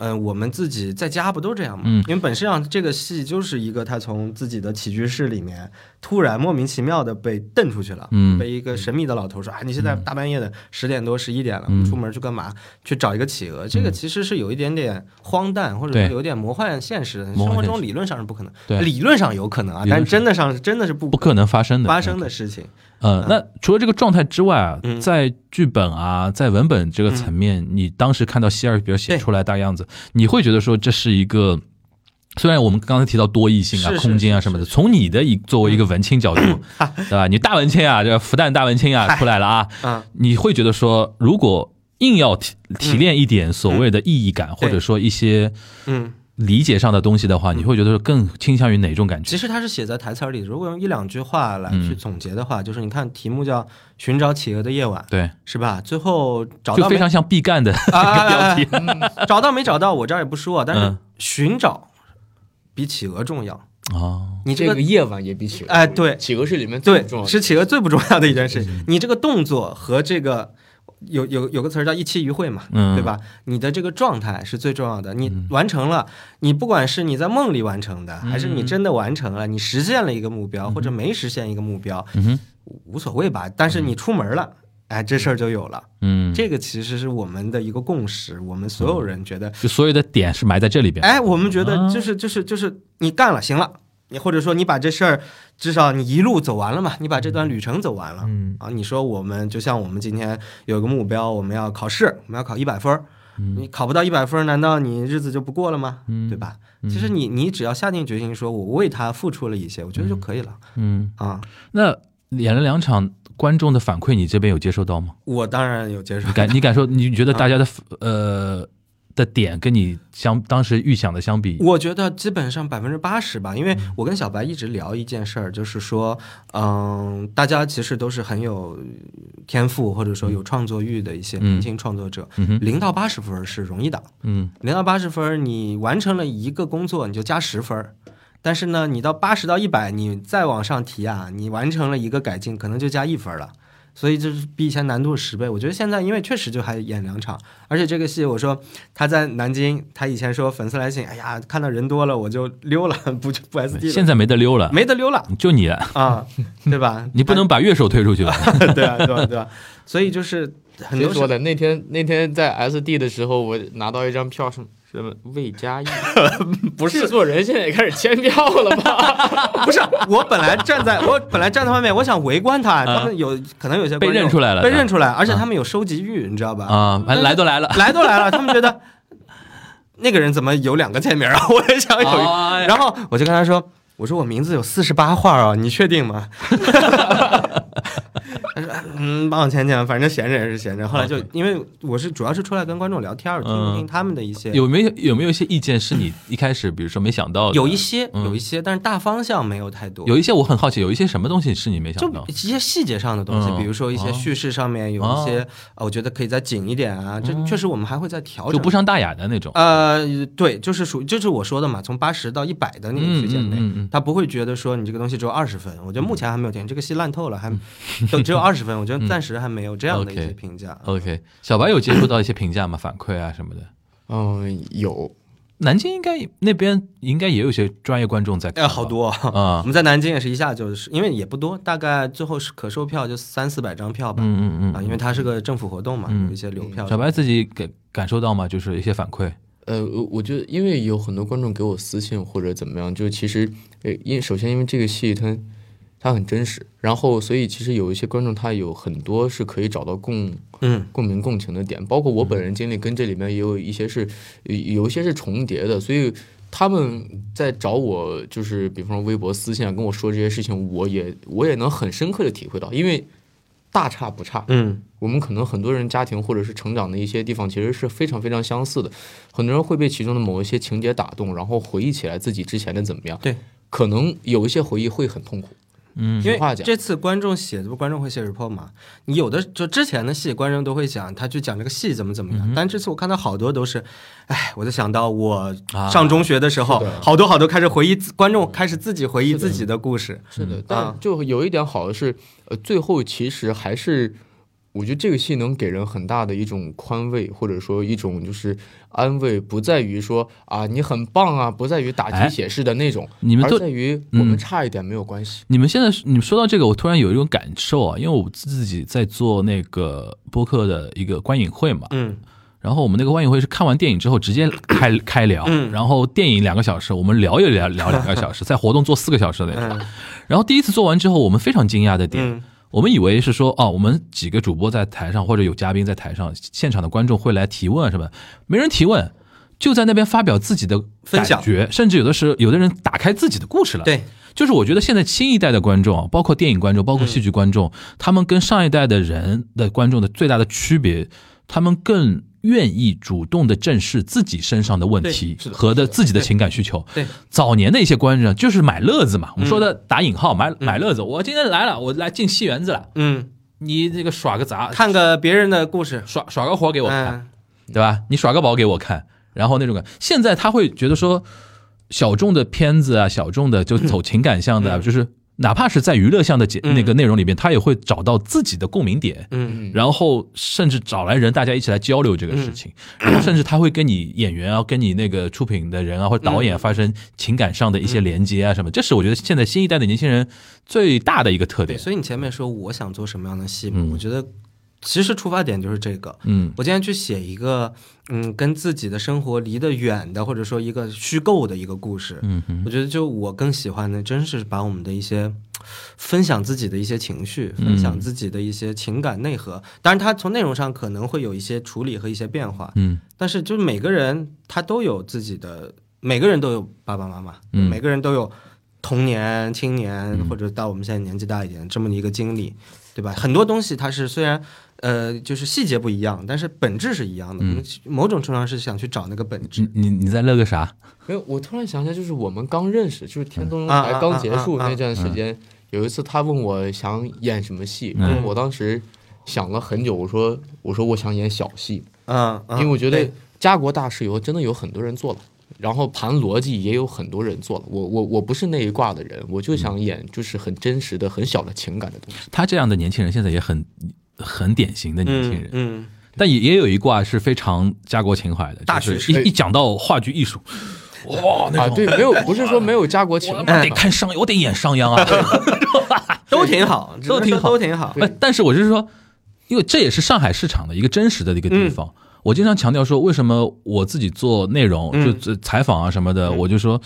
嗯、我们自己在家不都这样吗？嗯因为本质上这个戏就是一个他从自己的起居室里面突然莫名其妙的被蹬出去了，嗯被一个神秘的老头说：“啊，你现在大半夜的十点多十一点了，嗯出门去干嘛？去找一个企鹅。”这个其实是有一点点荒诞，或者说有点魔幻现实生活中理论上是不可能，对理论上有可能啊，但真的上真的是不不可能发生的发生的事情。呃，那除了这个状态之外啊，嗯。在剧本啊，在文本这个层面，你当时看到希尔比尔写出来大样子，你会觉得说这是一个。虽然我们刚才提到多异性啊、空间啊什么的，从你的一作为一个文青角度，对吧？你大文青啊，这复旦大文青啊出来了啊，嗯，你会觉得说，如果硬要提提炼一点所谓的意义感，或者说一些嗯，理解上的东西的话，你会觉得更倾向于哪种感觉？其实它是写在台词儿里。如果用一两句话来嗯去总结的话，就是你看题目叫《寻找企鹅的夜晚》，对，是吧？最后找到非常像毕赣的一 啊个标题。找到没找到，我这儿也不说，但是嗯寻找比企鹅重要。哦，你这个个夜晚也比企鹅哎对企鹅是里面最对重要的。是企鹅最不重要的一件事。你这个动作和这个。有有有个词儿叫一期一会嘛，嗯对吧？你的这个状态是最重要的。你完成了，你不管是你在梦里完成的，还是你真的完成了，你实现了一个目标，或者没实现一个目标，无所谓吧。但是你出门了，哎，这事儿就有了。嗯，这个其实是我们的一个共识，我们所有人觉得，就所有的点是埋在这里边。哎，我们觉啊得就是就是就是你干了，行了，你或者说你把这事儿至少你一路走完了嘛，你把这段旅程走完了。嗯，啊，你说我们就像我们今天有个目标，我们要考试，我们要考一百分儿，你考不到一百分儿，难道你日子就不过了吗？嗯对吧？其实你你只要下定决心，说我为他付出了一些，我觉得就可以了嗯，啊。那演了两场，观众的反馈你这边有接收到吗？我当然有接受你，感你感受，你觉得 大家的呃的点跟你相当时预想的相比，我觉得基本上百分之八十吧，因为我跟小白一直聊一件事儿，就是说，嗯，大家其实都是很有天赋或者说有创作欲的一些年轻创作者，零到八十分是容易的，嗯零到八十分你完成了一个工作你就加十分。但是呢，你到八十到一百，你再往上提啊，你完成了一个改进，可能就加一分了。所以就是比以前难度十倍。我觉得现在因为确实就还演两场，而且这个戏我说他在南京，他以前说粉丝来信，哎呀，看到人多了我就溜了，不不 SD 了，现在没得溜了，没得溜了就你，啊，对吧？你不能把乐手推出去吧？对啊，对吧？对吧？所以就是很多说的？那天那天在 SD 的时候，我拿到一张票，什么什么魏佳艺，不是制作人现在也开始签票了吧？不是，我本来站在我本来站在外面，我想围观他，他们有可能有些被认出来了被认出来，而且他们有收集欲，你知道吧？啊，来都来了，来都来了，他们觉得那个人怎么有两个签名啊？我也想有然后我就跟他说。我说我名字有四十八画啊，你确定吗？他说嗯，帮我签签，反正闲着也是闲着。后来就因为我是主要是出来跟观众聊天儿，听听他们的一些有没有有没有一些意见是你一开始比如说没想到的？有一些嗯有一些，但是大方向没有太多。有一些我很好奇，有一些什么东西是你没想到？一些细节上的东西，嗯比如说一些哦叙事上面有一些，呃，我觉得可以再紧一点啊。这确实我们还会再调整。就不伤大雅的那种。呃，对，就是属就是我说的嘛，从八十到一百的那个区间内，他不会觉得说你这个东西只有二十分。我觉得目前还没有听，这个戏烂透了，还都只有二十分。我觉得暂时还没有这样的一些评价。OK，小白有接触到一些评价吗？反馈啊什么的？嗯，有，南京应该那边应该也有些专业观众在看哎，吧，好多啊！啊我，们在南京也是一下就是，因为也不多，大概最后是可售票就三四百张票吧。嗯嗯啊，嗯，因为它是个政府活动嘛，嗯有一些流票。小白自己感感受到吗？就是一些反馈，呃，我我觉得，因为有很多观众给我私信或者怎么样，就其实，呃，因首先因为这个戏它它很真实，然后所以其实有一些观众他有很多是可以找到共嗯共鸣共情的点，包括我本人经历跟这里面也有一些是有有一些是重叠的，所以他们在找我，就是比方说微博私信啊跟我说这些事情，我也我也能很深刻的体会到，因为大差不差，嗯我们可能很多人家庭或者是成长的一些地方，其实是非常非常相似的。很多人会被其中的某一些情节打动，然后回忆起来自己之前的怎么样。对，可能有一些回忆会很痛苦。嗯。因为这次观众写，不观众会写 report 嘛？你有的就之前的戏，观众都会讲他去讲这个戏怎么怎么嗯样，但这次我看到好多都是，哎，我就想到我啊上中学的时候，好多好多开始回忆，观众开始自己回忆自己的。故事。是的，啊但就有一点好的是，呃，最后其实还是，我觉得这个戏能给人很大的一种宽慰，或者说一种就是安慰，不在于说啊你很棒啊，不在于打哎鸡血式的那种，你们都而在于我们差一点没有关系。你们现在你们说到这个，我突然有一种感受啊，因为我自己在做那个播客的一个观影会嘛，嗯然后我们那个观影会是看完电影之后直接开开聊，嗯然后电影两个小时，我们聊也聊聊两个小时，在活动做四个小时的那种。嗯然后第一次做完之后，我们非常惊讶的点，嗯我们以为是说哦，我们几个主播在台上或者有嘉宾在台上，现场的观众会来提问什么，没人提问，就在那边发表自己的分享。感觉，甚至有的是有的人打开自己的故事了。对，就是我觉得现在新一代的观众啊，包括电影观众，包括戏剧观众，他们跟上一代的人的观众的最大的区别，他们更愿意主动的正视自己身上的问题是和的自己的情感需求。对，早年的一些观众就是买乐子嘛，我们说的打引号买买乐子，我今天来了，我来进戏园子了，嗯，你这个耍个杂，看个别人的故事，耍耍个活给我看，嗯对吧？你耍个宝给我看，然后那种感，现在他会觉得说，小众的片子啊，小众的就走情感向的就是哪怕是在娱乐项的节嗯那个内容里边，他也会找到自己的共鸣点。嗯然后甚至找来人，大家一起来交流这个事情，然后甚至他会跟你演员啊，跟你那个出品的人啊，或者导演啊发生情感上的一些连接啊什么，这是我觉得现在新一代的年轻人最大的一个特，点。所以你前面说我想做什么样的戏我觉得其实出发点就是这个。嗯我今天去写一个，嗯，跟自己的生活离得远的，或者说一个虚构的一个故事。嗯哼我觉得就我更喜欢的，真是把我们的一些分享自己的一些情绪，嗯分享自己的一些情感内核。当然，它从内容上可能会有一些处理和一些变化，嗯但是就是每个人他都有自己的，每个人都有爸爸妈妈，嗯每个人都有童年、青年、嗯或者到我们现在年纪大一点这么一个经历，对吧？很多东西它是虽然呃就是细节不一样，但是本质是一样的。嗯我们某种程度上是想去找那个本质你。你你在乐个啥？没有，我突然想起来，就是我们刚认识，就是天东啊台刚结束那段时间，有一次他问我想演什么戏，嗯我当时想了很久，我说我说我想演小戏，嗯，嗯因为我觉得家国大事有真的有很多人做了。然后盘逻辑也有很多人做了，我我我不是那一挂的人，我就想演就是很真实的、很小的情感的东西。他这样的年轻人现在也很很典型的年轻人，嗯，但也也有一卦是非常家国情怀的，大就是一一讲到话剧艺术，哇，那啊，对，没有不是说没有家国情我怀嘛，得看商，我得演商鞅啊，嗯都挺好，都挺好。都挺好。哎，但是我就是说，因为这也是上海市场的一个真实的一个地方。我经常强调说，为什么我自己做内容，嗯。就就采访啊什么的，我就说，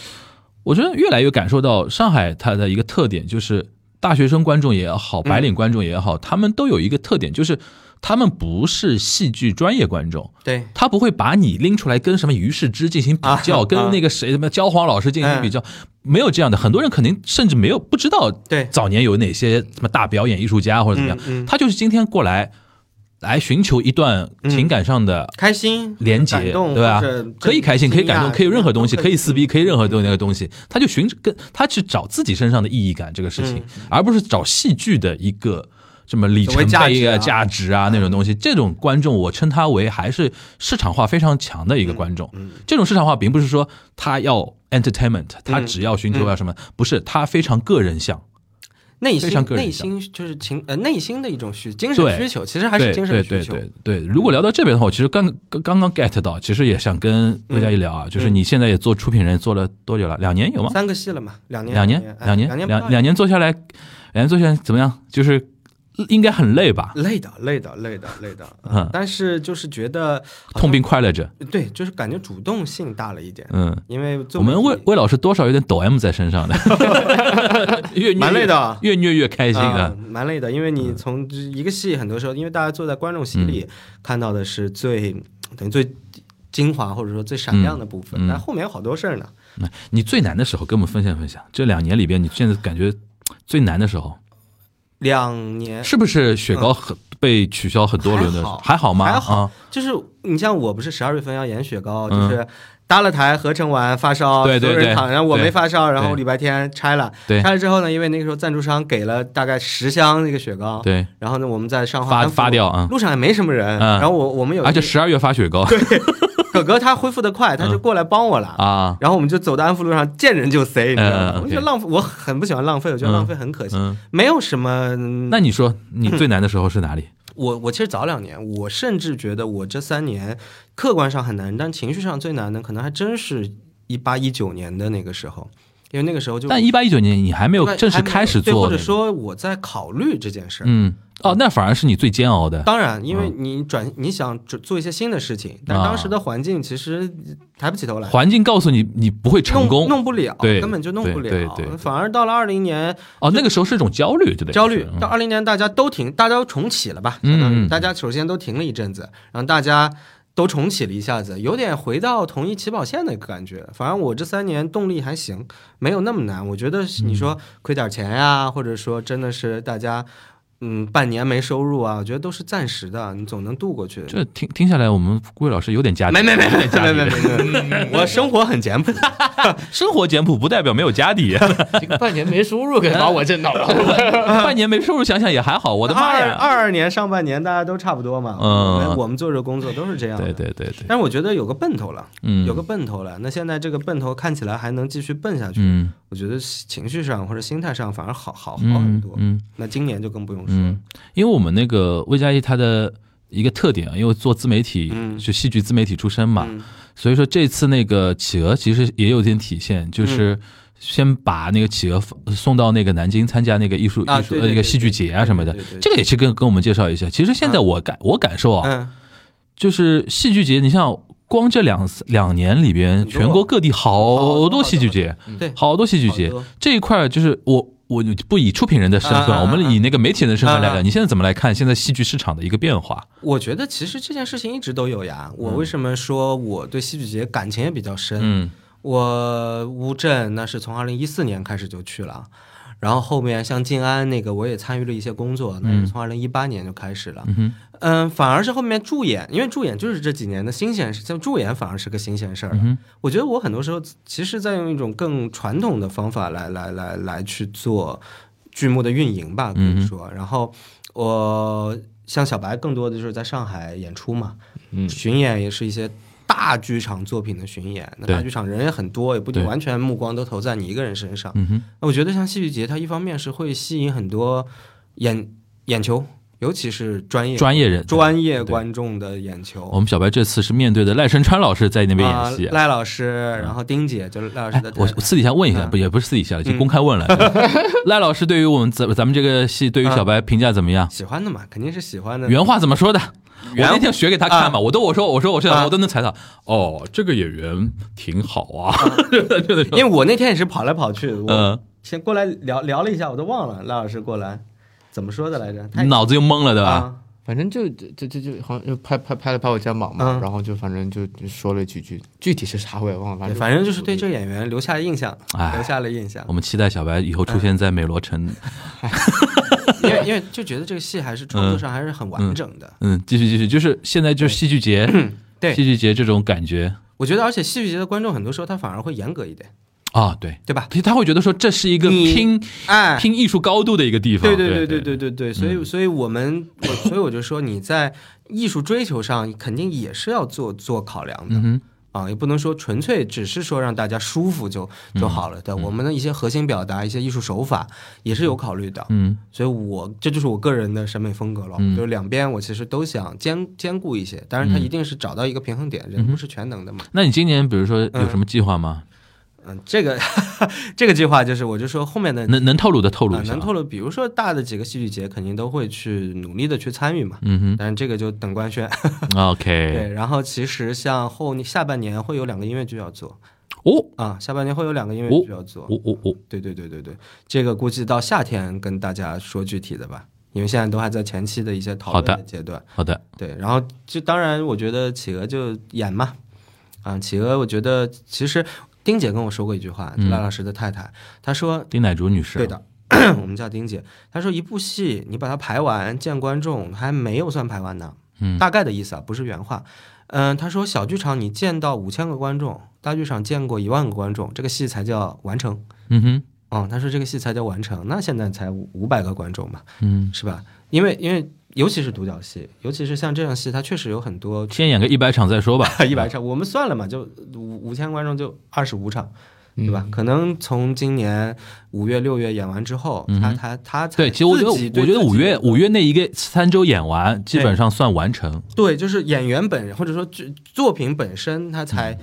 我觉得越来越感受到上海它的一个特点，就是大学生观众也好，白领观众也好，他们都有一个特点，就是他们不是戏剧专业观众。对，他不会把你拎出来跟什么于世之进行比较，啊 跟那个谁什么焦黄老师进行比较，没有这样的。很多人肯定甚至没有不知道，对。早年有哪些什么大表演艺术家或者怎么样，他就是今天过来来寻求一段情感上的开心、连接，对吧？可以开心，可以感动，可以有任何东西，可以撕逼，可以任何东那个东西，他就寻跟他去找自己身上的意义感这个事情，而不是找戏剧的一个。什么里程碑啊、啊价值啊那种东西，这种观众我称他为还是市场化非常强的一个观众。这种市场化并不是说他要 entertainment，他只要寻求要什么，不是他非常个人向。内心内心就是情呃内心的一种需精神需求，其实还是精神需求。对对对对。如果聊到这边的话，我其实刚刚刚刚 get 到，其实也想跟魏佳一聊啊，就是你现在也做出品人做了多久了？两年有吗？三个戏了嘛，两年两年年两年两年两两年做下来，两年做下来怎么样？就是应该很累吧？累的累的累的累的，嗯但是就是觉得痛并快乐着。对，就是感觉主动性大了一点，嗯，因为我们魏魏老师多少有点抖 M 在身上的，越虐蛮累的越虐越开心啊的。，蛮累的，因为你从一个戏，很多时候，因为大家坐在观众席里看到的是最等于最精华或者说最闪亮的部分，但后面有好多事儿呢。你最难的时候跟我们分享分享，这两年里边你现在感觉最难的时候，两年。是不是雪糕很被取消很多轮的？还好。吗？还好。啊，就是你像我不是十二月份要演雪糕，嗯。就是搭了台合成完发烧，对对所有人对躺着，我没发烧，然后对礼拜天拆了，对。拆了之后呢，因为那个时候赞助商给了大概十箱那个雪糕，对，然后呢我们在上发海发掉啊，路上也没什么人，嗯。然后我我们有而且十二月发雪糕哥哥他恢复的快，他就过来帮我了。啊，然后我们就走到安福路上，见人就塞，你知道吗？嗯我觉得浪费，我很不喜欢浪费，我觉得嗯浪费很可惜。嗯，没有什么，嗯那你说你最难的时候是哪里？我我其实早两年，我甚至觉得我这三年客观上很难，但情绪上最难的可能还真是一八一九年的那个时候，因为那个时候就但一八一九年你还没有正式开始做或者说我在考虑这件事儿。嗯，哦，那反而是你最煎熬的。当然，因为嗯你转你想做做一些新的事情，但当时的环境其实抬不起头来，环境告诉你你不会成功，弄不了，对根本就弄不了。对对对反而到了二零年，哦，那个时候是一种焦虑，对不对？焦虑。到二零年，大家都停，大家都重启了吧？嗯大家首先都停了一阵子，然后大家都重启了一下子，有点回到同一起跑线的感觉。反正我这三年动力还行，没有那么难。我觉得你嗯说亏点钱呀、或者说真的是大家。嗯，半年没收入啊，我觉得都是暂时的，你总能度过去。这听听下来，我们魏老师有点家底，没没没没没没没没，我生活很简朴。生活简朴不代表没有家底，这个半年没收入，给把我震到了。半年没收入，想想也还好。我的妈二呀！二二年上半年大家都差不多嘛，嗯我们做这工作都是这样的。对对对对，但是我觉得有个奔头了，嗯，有个奔头了。那现在这个奔头看起来还能继续奔下去，嗯我觉得情绪上或者心态上反而好好好很多。嗯。嗯那今年就更不用说。嗯。，因为我们那个魏佳艺他的一个特点啊，因为做自媒体，嗯。就戏剧自媒体出身嘛，嗯。所以说这次那个企鹅其实也有点体现，就是先把那个企鹅送到那个南京参加那个艺术啊艺术呃那个戏剧节啊什么的这个也是跟跟我们介绍一下。其实现在我感我感受啊，嗯，就是戏剧节，你像光这两两年里边，全国各地好多戏剧节，对，好多戏剧节这一块就是我。我不以出品人的身份，我们以那个媒体人的身份来聊。你现在怎么来看现在戏剧市场的一个变化？我觉得其实这件事情一直都有呀。我为什么说我对戏剧节感情也比较深？嗯我乌镇那是从二零一四年开始就去了，然后后面像静安那个我也参与了一些工作，那是从二零一八年就开始了。嗯反而是后面助演，因为助演就是这几年的新鲜事，像助演反而是个新鲜事儿了。嗯我觉得我很多时候其实在用一种更传统的方法来来来来去做剧目的运营吧，可嗯以说。然后我像小白，更多的就是在上海演出嘛，嗯巡演也是一些大剧场作品的巡演。那大剧场人也很多，也不一定对完全目光都投在你一个人身上。嗯哼那我觉得像戏剧节，它一方面是会吸引很多眼眼球，尤其是专业专业人专业观众的眼球。我们小白这次是面对的赖声川老师在那边啊演戏。赖老师，然后丁姐就是赖老师哎的，我我私底下问一下，嗯不也不是私底下了，就嗯公开问了。赖老师对于我们咱咱们这个戏，对于小白评价怎么样？喜欢的嘛，肯定是喜欢的。原话怎么说的？我那天学给他看嘛，啊我都我说我说我是啊我都能猜到。哦，这个演员挺好啊，因为我那天也是跑来跑去，我嗯，先过来聊聊了一下，我都忘了赖老师过来怎么说的来着？你脑子又懵了，对吧？啊，反正就就就就就好像就拍拍拍了拍我肩膀嘛，嗯然后就反正就就说了几句，具体是啥我也忘了，反正反正就是对这个演员留下了印象，哎留下了印象我。们期待小白以后出现在美罗城。因为因为就觉得这个戏还是创作上还是很完整的。嗯，继续继续，就是现在就是戏剧节，对戏剧节这种感觉我觉得，而且戏剧节的观众很多时候他反而会严格一点，啊，对对吧？他他会觉得说这是一个拼哎拼艺术高度的一个地方。对对对对对对对。所以所以我们所以我就说你在艺术追求上肯定也是要做做考量的。嗯。啊，也不能说纯粹只是说让大家舒服就就好了的。我们的一些核心表达、一些艺术手法也是有考虑的。嗯。所以我这就是我个人的审美风格了。嗯。就是两边我其实都想兼兼顾一些，当然他一定是找到一个平衡点。人不是全能的嘛。那你今年比如说有什么计划吗？嗯，这个 这个计划就是我就说后面的能能透露的透露啊能透露，比如说大的几个戏剧节肯定都会去努力的去参与嘛，嗯但是这个就等官宣。哼，OK，对，然后其实像后下半年会有两个音乐剧要做哦啊，下半年会有两个音乐剧要做。哦哦哦，对对对对对，这个估计到夏天跟大家说具体的吧，因为现在都还在前期的一些讨论好的的阶段。好的，对，然后就当然，我觉得企鹅就演嘛，啊，企鹅，我觉得其实丁姐跟我说过一句话，赖老师的太太，她说，丁乃竺女士，对，的，我们叫丁姐，她说一部戏你把它排完见观众还没有算排完呢，嗯大概的意思啊，不是原话。嗯，她说小剧场你见到五千个观众，大剧场见过一万个观众，这个戏才叫完成。嗯哼，哦，她说这个戏才叫完成，那现在才五五百个观众嘛，嗯，是吧？因为因为尤其是独角戏，尤其是像这样戏，它确实有很多先演个一百场再说吧，一百场，我们算了嘛，就五五千观众就二十五场，对嗯吧？可能从今年五月、六月演完之后，他他他才对，其实我觉得，我觉得五月五月那一个三周演完，基本上算完成。对，就是演员本人或者说作作品本身，他嗯才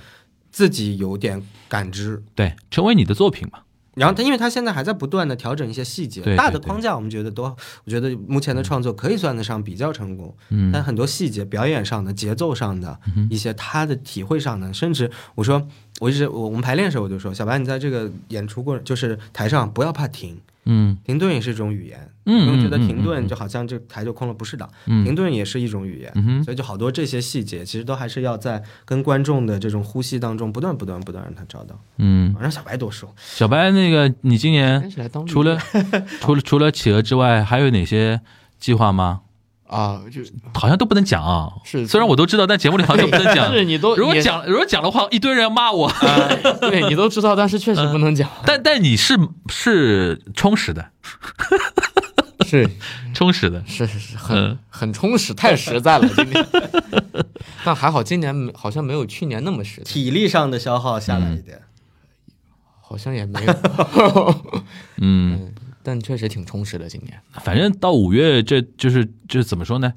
自己有点感知。对，成为你的作品嘛。然后他，因为他现在还在不断的调整一些细节，对对对大的框架我们觉得都，我觉得目前的创作可以算得上比较成功。嗯。但很多细节、表演上的、节奏上的一些他的体会上的，甚至我说，我一直我我们排练的时候我就说，小白你在这个演出过就是台上不要怕停，嗯停顿也是一种语言。嗯因为觉得嗯停顿嗯就好像这台就空了，不是的，嗯停顿也是一种语言。嗯，所以就好多这些细节，其实都还是要在跟观众的这种呼吸当中不断、不断、不断让他找到。嗯，让小白多说，小白，那个你今年除了 除了除了企鹅之外，还有哪些计划吗？啊，就好像都不能讲啊。是虽然我都知道，但节目里好像都不能讲。是你都如果讲如果讲的话，一堆人要骂我。对你都知道，但是确实不能讲。但但你是是充实的，是充实的。是是是，很嗯很充实，太实在了今年。但还好，今年好像没有去年那么实在，体力上的消耗下来一点。好像也没有。嗯，嗯，但确实挺充实的今年。反正到五月，这就是就是怎么说呢？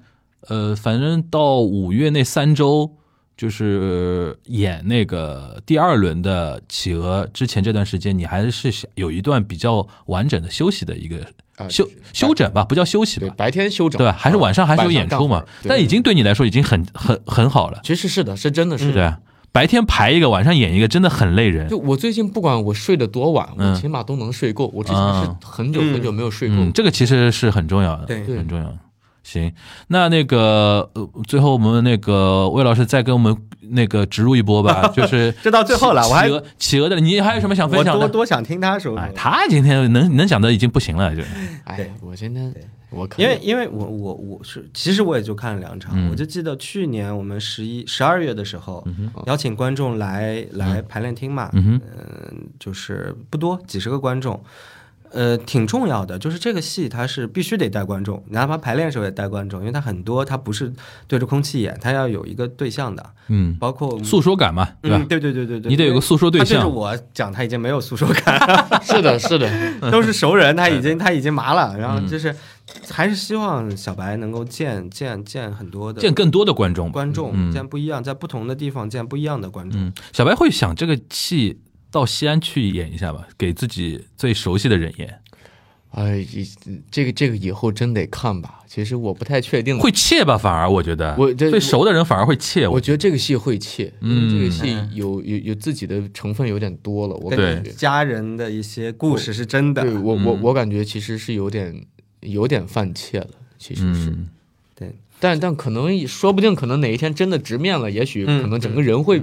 呃，反正到五月那三周，就是演那个第二轮的企鹅之前这段时间，你还是想有一段比较完整的休息的一个啊休就是休整吧，不叫休息对，吧，白天休整，对吧？还是晚上还是有演出嘛但已经对你来说已经很很很好了，其实是的，是真的是。对啊。白天排一个，晚上演一个，真的很累人。就我最近不管我睡得多晚，嗯我起码都能睡够。我之前是嗯很久很久没有睡够。嗯，这个其实是很重要的，对对很重要。行，那那个呃，最后我们那个魏老师再给我们那个植入一波吧，就是这到最后了，我还企鹅企鹅的，你还有什么想分享的？我多想听他说哎，他今天能能讲的已经不行了，就哎，我今天我可因为因为我我我是其实我也就看了两场，嗯我就记得去年我们十一十二月的时候、邀请观众来来排练厅嘛，嗯就是不多几十个观众，呃，挺重要的。就是这个戏它是必须得带观众，哪怕排练的时候也带观众，因为它很多它不是对着空气演，它要有一个对象的，嗯，包括诉说感嘛，对吧嗯，？对对对对对，你得有个诉说对象对着。我讲，他已经没有诉说感，是的，是的，都是熟人，他 已经他已经麻了。然后嗯就是，还是希望小白能够见见见很多的见更多的观众，观众，嗯见不一样，在不同的地方见不一样的观众。嗯，小白会想这个戏到西安去演一下吧，给自己最熟悉的人演，哎，一这个这个以后真得看吧。其实我不太确定，会怯吧？反而我觉得，我这最熟的人反而会怯。我觉得这个戏会怯，嗯这个戏有有有自己的成分有点多了，我跟感觉。家人的一些故事是真的，对我我嗯我感觉其实是有点有点犯怯了，其实是。嗯，对，但但可能说不定可能哪一天真的直面了，也许嗯可能整个人会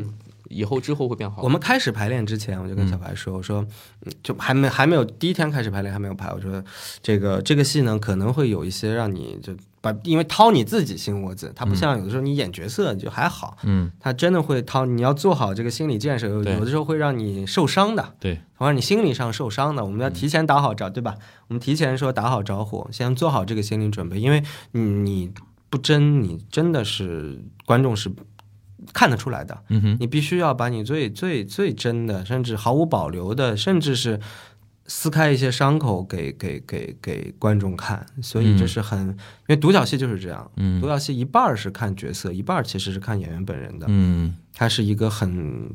以后之后会变好。我们开始排练之前，我就跟小白说：“我说，嗯就还没还没有第一天开始排练还没有排，我说这个这个戏呢可能会有一些让你就把，因为掏你自己心窝子，他不像有的时候你演角色就还好，嗯，他真的会掏，你要做好这个心理建设，有有的时候会让你受伤的，对，会让你心理上受伤的。我们要提前打好招，对吧？我们提前说打好招呼，先做好这个心理准备，因为你你不真，你真的是观众是看得出来的。嗯哼，你必须要把你最最最真的，甚至毫无保留的，甚至是撕开一些伤口给给给给观众看。所以这是很，因为独角戏就是这样，嗯独角戏一半是看角色，一半其实是看演员本人的，嗯，它是一个很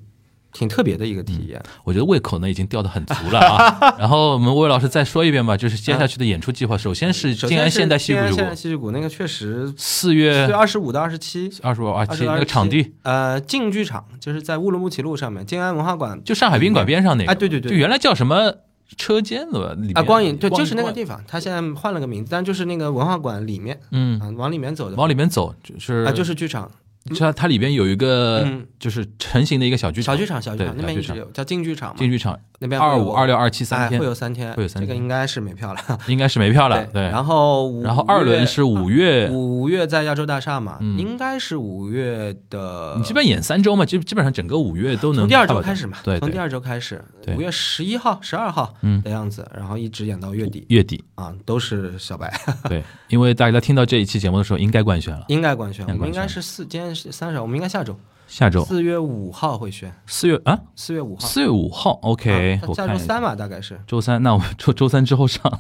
挺特别的一个体验。我觉得胃口呢已经吊得很足了啊。然后我们魏老师再说一遍吧，就是接下去的演出计划，首先是静安现代戏剧谷静安现代，戏剧谷那个确实四四月月二十五到二十七。二十五、二十七27那个场地，呃，静剧场就是在乌鲁木齐路上面，静安文化馆就上海宾馆边上那个，哎对对对就原来叫什么车间的吧？里面啊，光影对，就是那个地方，它现在换了个名字，但就是那个文化馆里面嗯，啊，往里面走的往里面走，就是啊，就是剧场，它它里边有一个嗯就是成型的一个小剧场，小剧场，小剧场那边一直有叫静剧场嘛，进剧场那边二五、二六、二七三哎天会有三天，会有三天这个应该是没票了。应该是没票了，对。然后五然后二轮是五月，五月在亚洲大厦嘛，嗯应该是五月的，你基本演三周嘛，基基本上整个五月都能从第二周开始嘛，对，从第二周开始，对五月十一号、十二号嗯的样子，然后一直演到月底月底，啊，都是小白，对，因为大家听到这一期节目的时候，应该官宣了，应该官宣，我们应应该是四，今天是三十，我们应该下周。下周。四月五号会宣，四月啊，四月五号。四月五号，OK，下下周三吧，大概是。周三，那我周周三之后上，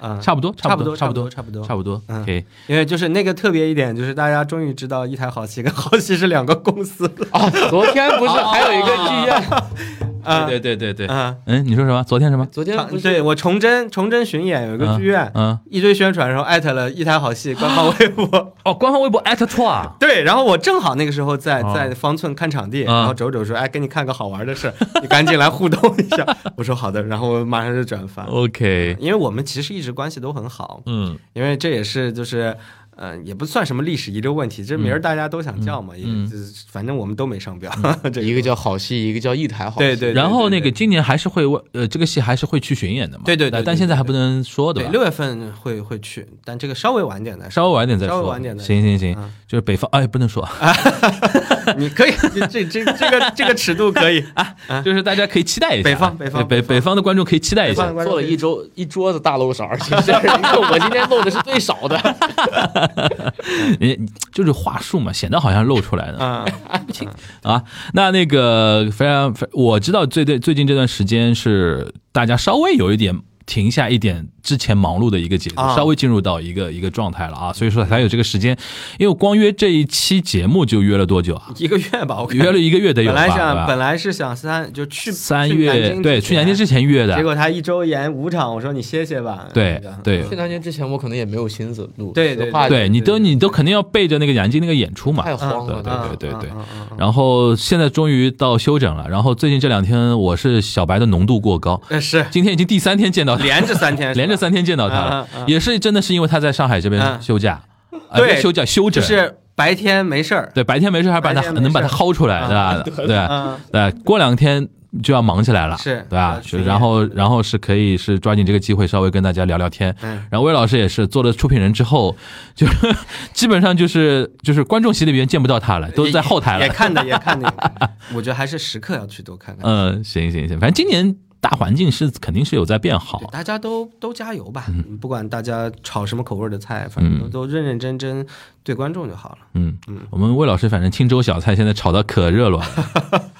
啊，差不多，差不多，不差不多，差不多，差不多。嗯，OK，因为就是那个特别一点，就是大家终于知道一台好戏跟好戏是两个公司了。啊，昨天不是还有一个剧院？啊对对对对对，啊。嗯，你说什么？昨天什么？昨天对我崇祯崇祯巡演有一个剧院，嗯，一堆宣传，然后艾特了一台好戏官方微博。哦，官方微博艾特错啊，对，然后我正好那个时候在哦在方寸看场地，啊然后周周说：“哎，给你看个好玩的事儿，你赶紧来互动一下。”我说：“好的。”然后我马上就转发，OK，因为我们其实一直关系都很好，嗯因为这也是就是。嗯、也不算什么历史遗留问题，这名儿大家都想叫嘛，嗯也就是反正我们都没上标。这一个叫好戏，一个叫一台好戏。对对然后那个今年还是会为呃这个戏还是会去巡演的嘛？对对对对但现在还不能说的对，吧？六月份会会去，但这个稍微晚点的，稍微晚点再说。稍微晚点的行行行嗯，就是北方哎不能说，你可以，这这这个这个尺度可以 啊。就是大家可以期待一下。北方北方北北方的观众可以期待一下做了一周一桌子大漏勺儿，其实我今天漏的是最少的。人就是话术嘛，显得好像露出来了啊，啊。那那个非常，非我知道最最最近这段时间是大家稍微有一点停下一点之前忙碌的一个节奏，啊。稍微进入到一个一个状态了啊，所以说才有这个时间。因为光约这一期节目就约了多久啊？一个月吧，我看约了一个月得有吧？本来想本来是想三就去三月对去南京之前约的。结，果他一周演五场，我说你歇歇吧。对对。去南京之前，我可能也没有心思录，对对对你都你都肯定要背着那个南京那个演出嘛，太慌了。对嗯对对对嗯嗯嗯嗯然后现在终于到休整了，然后最近这两天我是小白的浓度过高，呃是。今天已经第三天见到他，连着三天，连着三天见到他了也是真的是因为他在上海这边嗯休假，呃对休假休整，就是白天没事儿，对白天没事还把他能把他薅出来，对吧？对嗯，对，过两天就要忙起来了，是对吧？然后然后是可以是抓紧这个机会稍微跟大家聊聊天，嗯。然后魏老师也是做了出品人之后，就 基本上就是就是观众席里边见不到他了，都在后台了。也看的也看的，也看的。我觉得还是时刻要去多看看。嗯，行行行，反正今年大环境是肯定是有在变好，。大家都都加油吧，嗯不管大家炒什么口味的菜，反正都都认认真真对观众就好了。嗯，我们魏老师反正青州小菜现在炒的可热络了，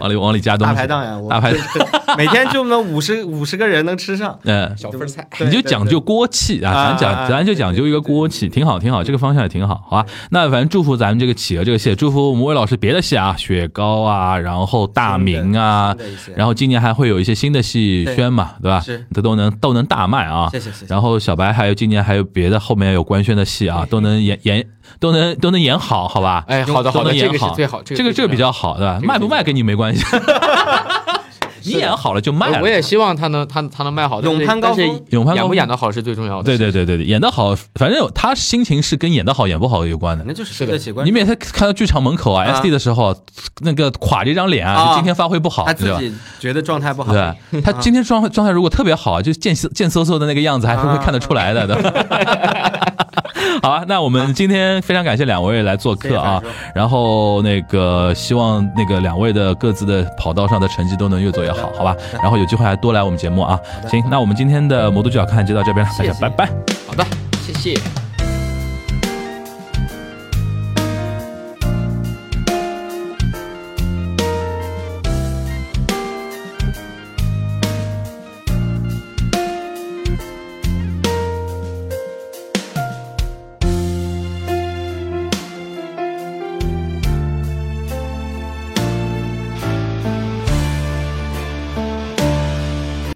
往里往里加东西，大排档呀，我大排档，每天就那五十五十个人能吃上，嗯，小份菜，你就讲究锅气啊，咱讲啊咱就讲究一个锅气，挺好挺好，这个方向也挺好，好吧？那反正祝福咱们这个企鹅这个戏，祝福我们魏老师别的戏啊，雪糕啊，然后大明啊然后今年还会有一些新的戏宣嘛，对吧？是这都能都能大卖啊。谢谢谢谢。然后小白还有今年还有别的后面有官宣的戏啊，都能演演都能都能演好，好吧？哎，好的好的，演好，个是最好，这个这个比较好，对吧？个卖不卖跟你没关系，你演好了就卖了。我也希望他能他他能卖好，但是勇攀高峰但是勇攀高峰演不演得好是最重要的。对对对对对，演得好，反正他心情是跟演得好演不好有关的。那就是是的你每次看到剧场门口啊啊，SD 的时候，那个垮着一张脸啊，今天发挥不好，他对吧自？己觉得状态不好，对，他今天状状态如果特别好，啊就贱嗖贱嗖嗖的那个样子，还是会看得出来的，对吧？好啊，那我们今天非常感谢两位来做客啊然后那个希望那个两位的各自的跑道上的成绩都能越做越好，好吧？然后有机会还多来我们节目啊。行，那我们今天的魔都剧好看就到这边了，大家拜拜。好的，谢谢。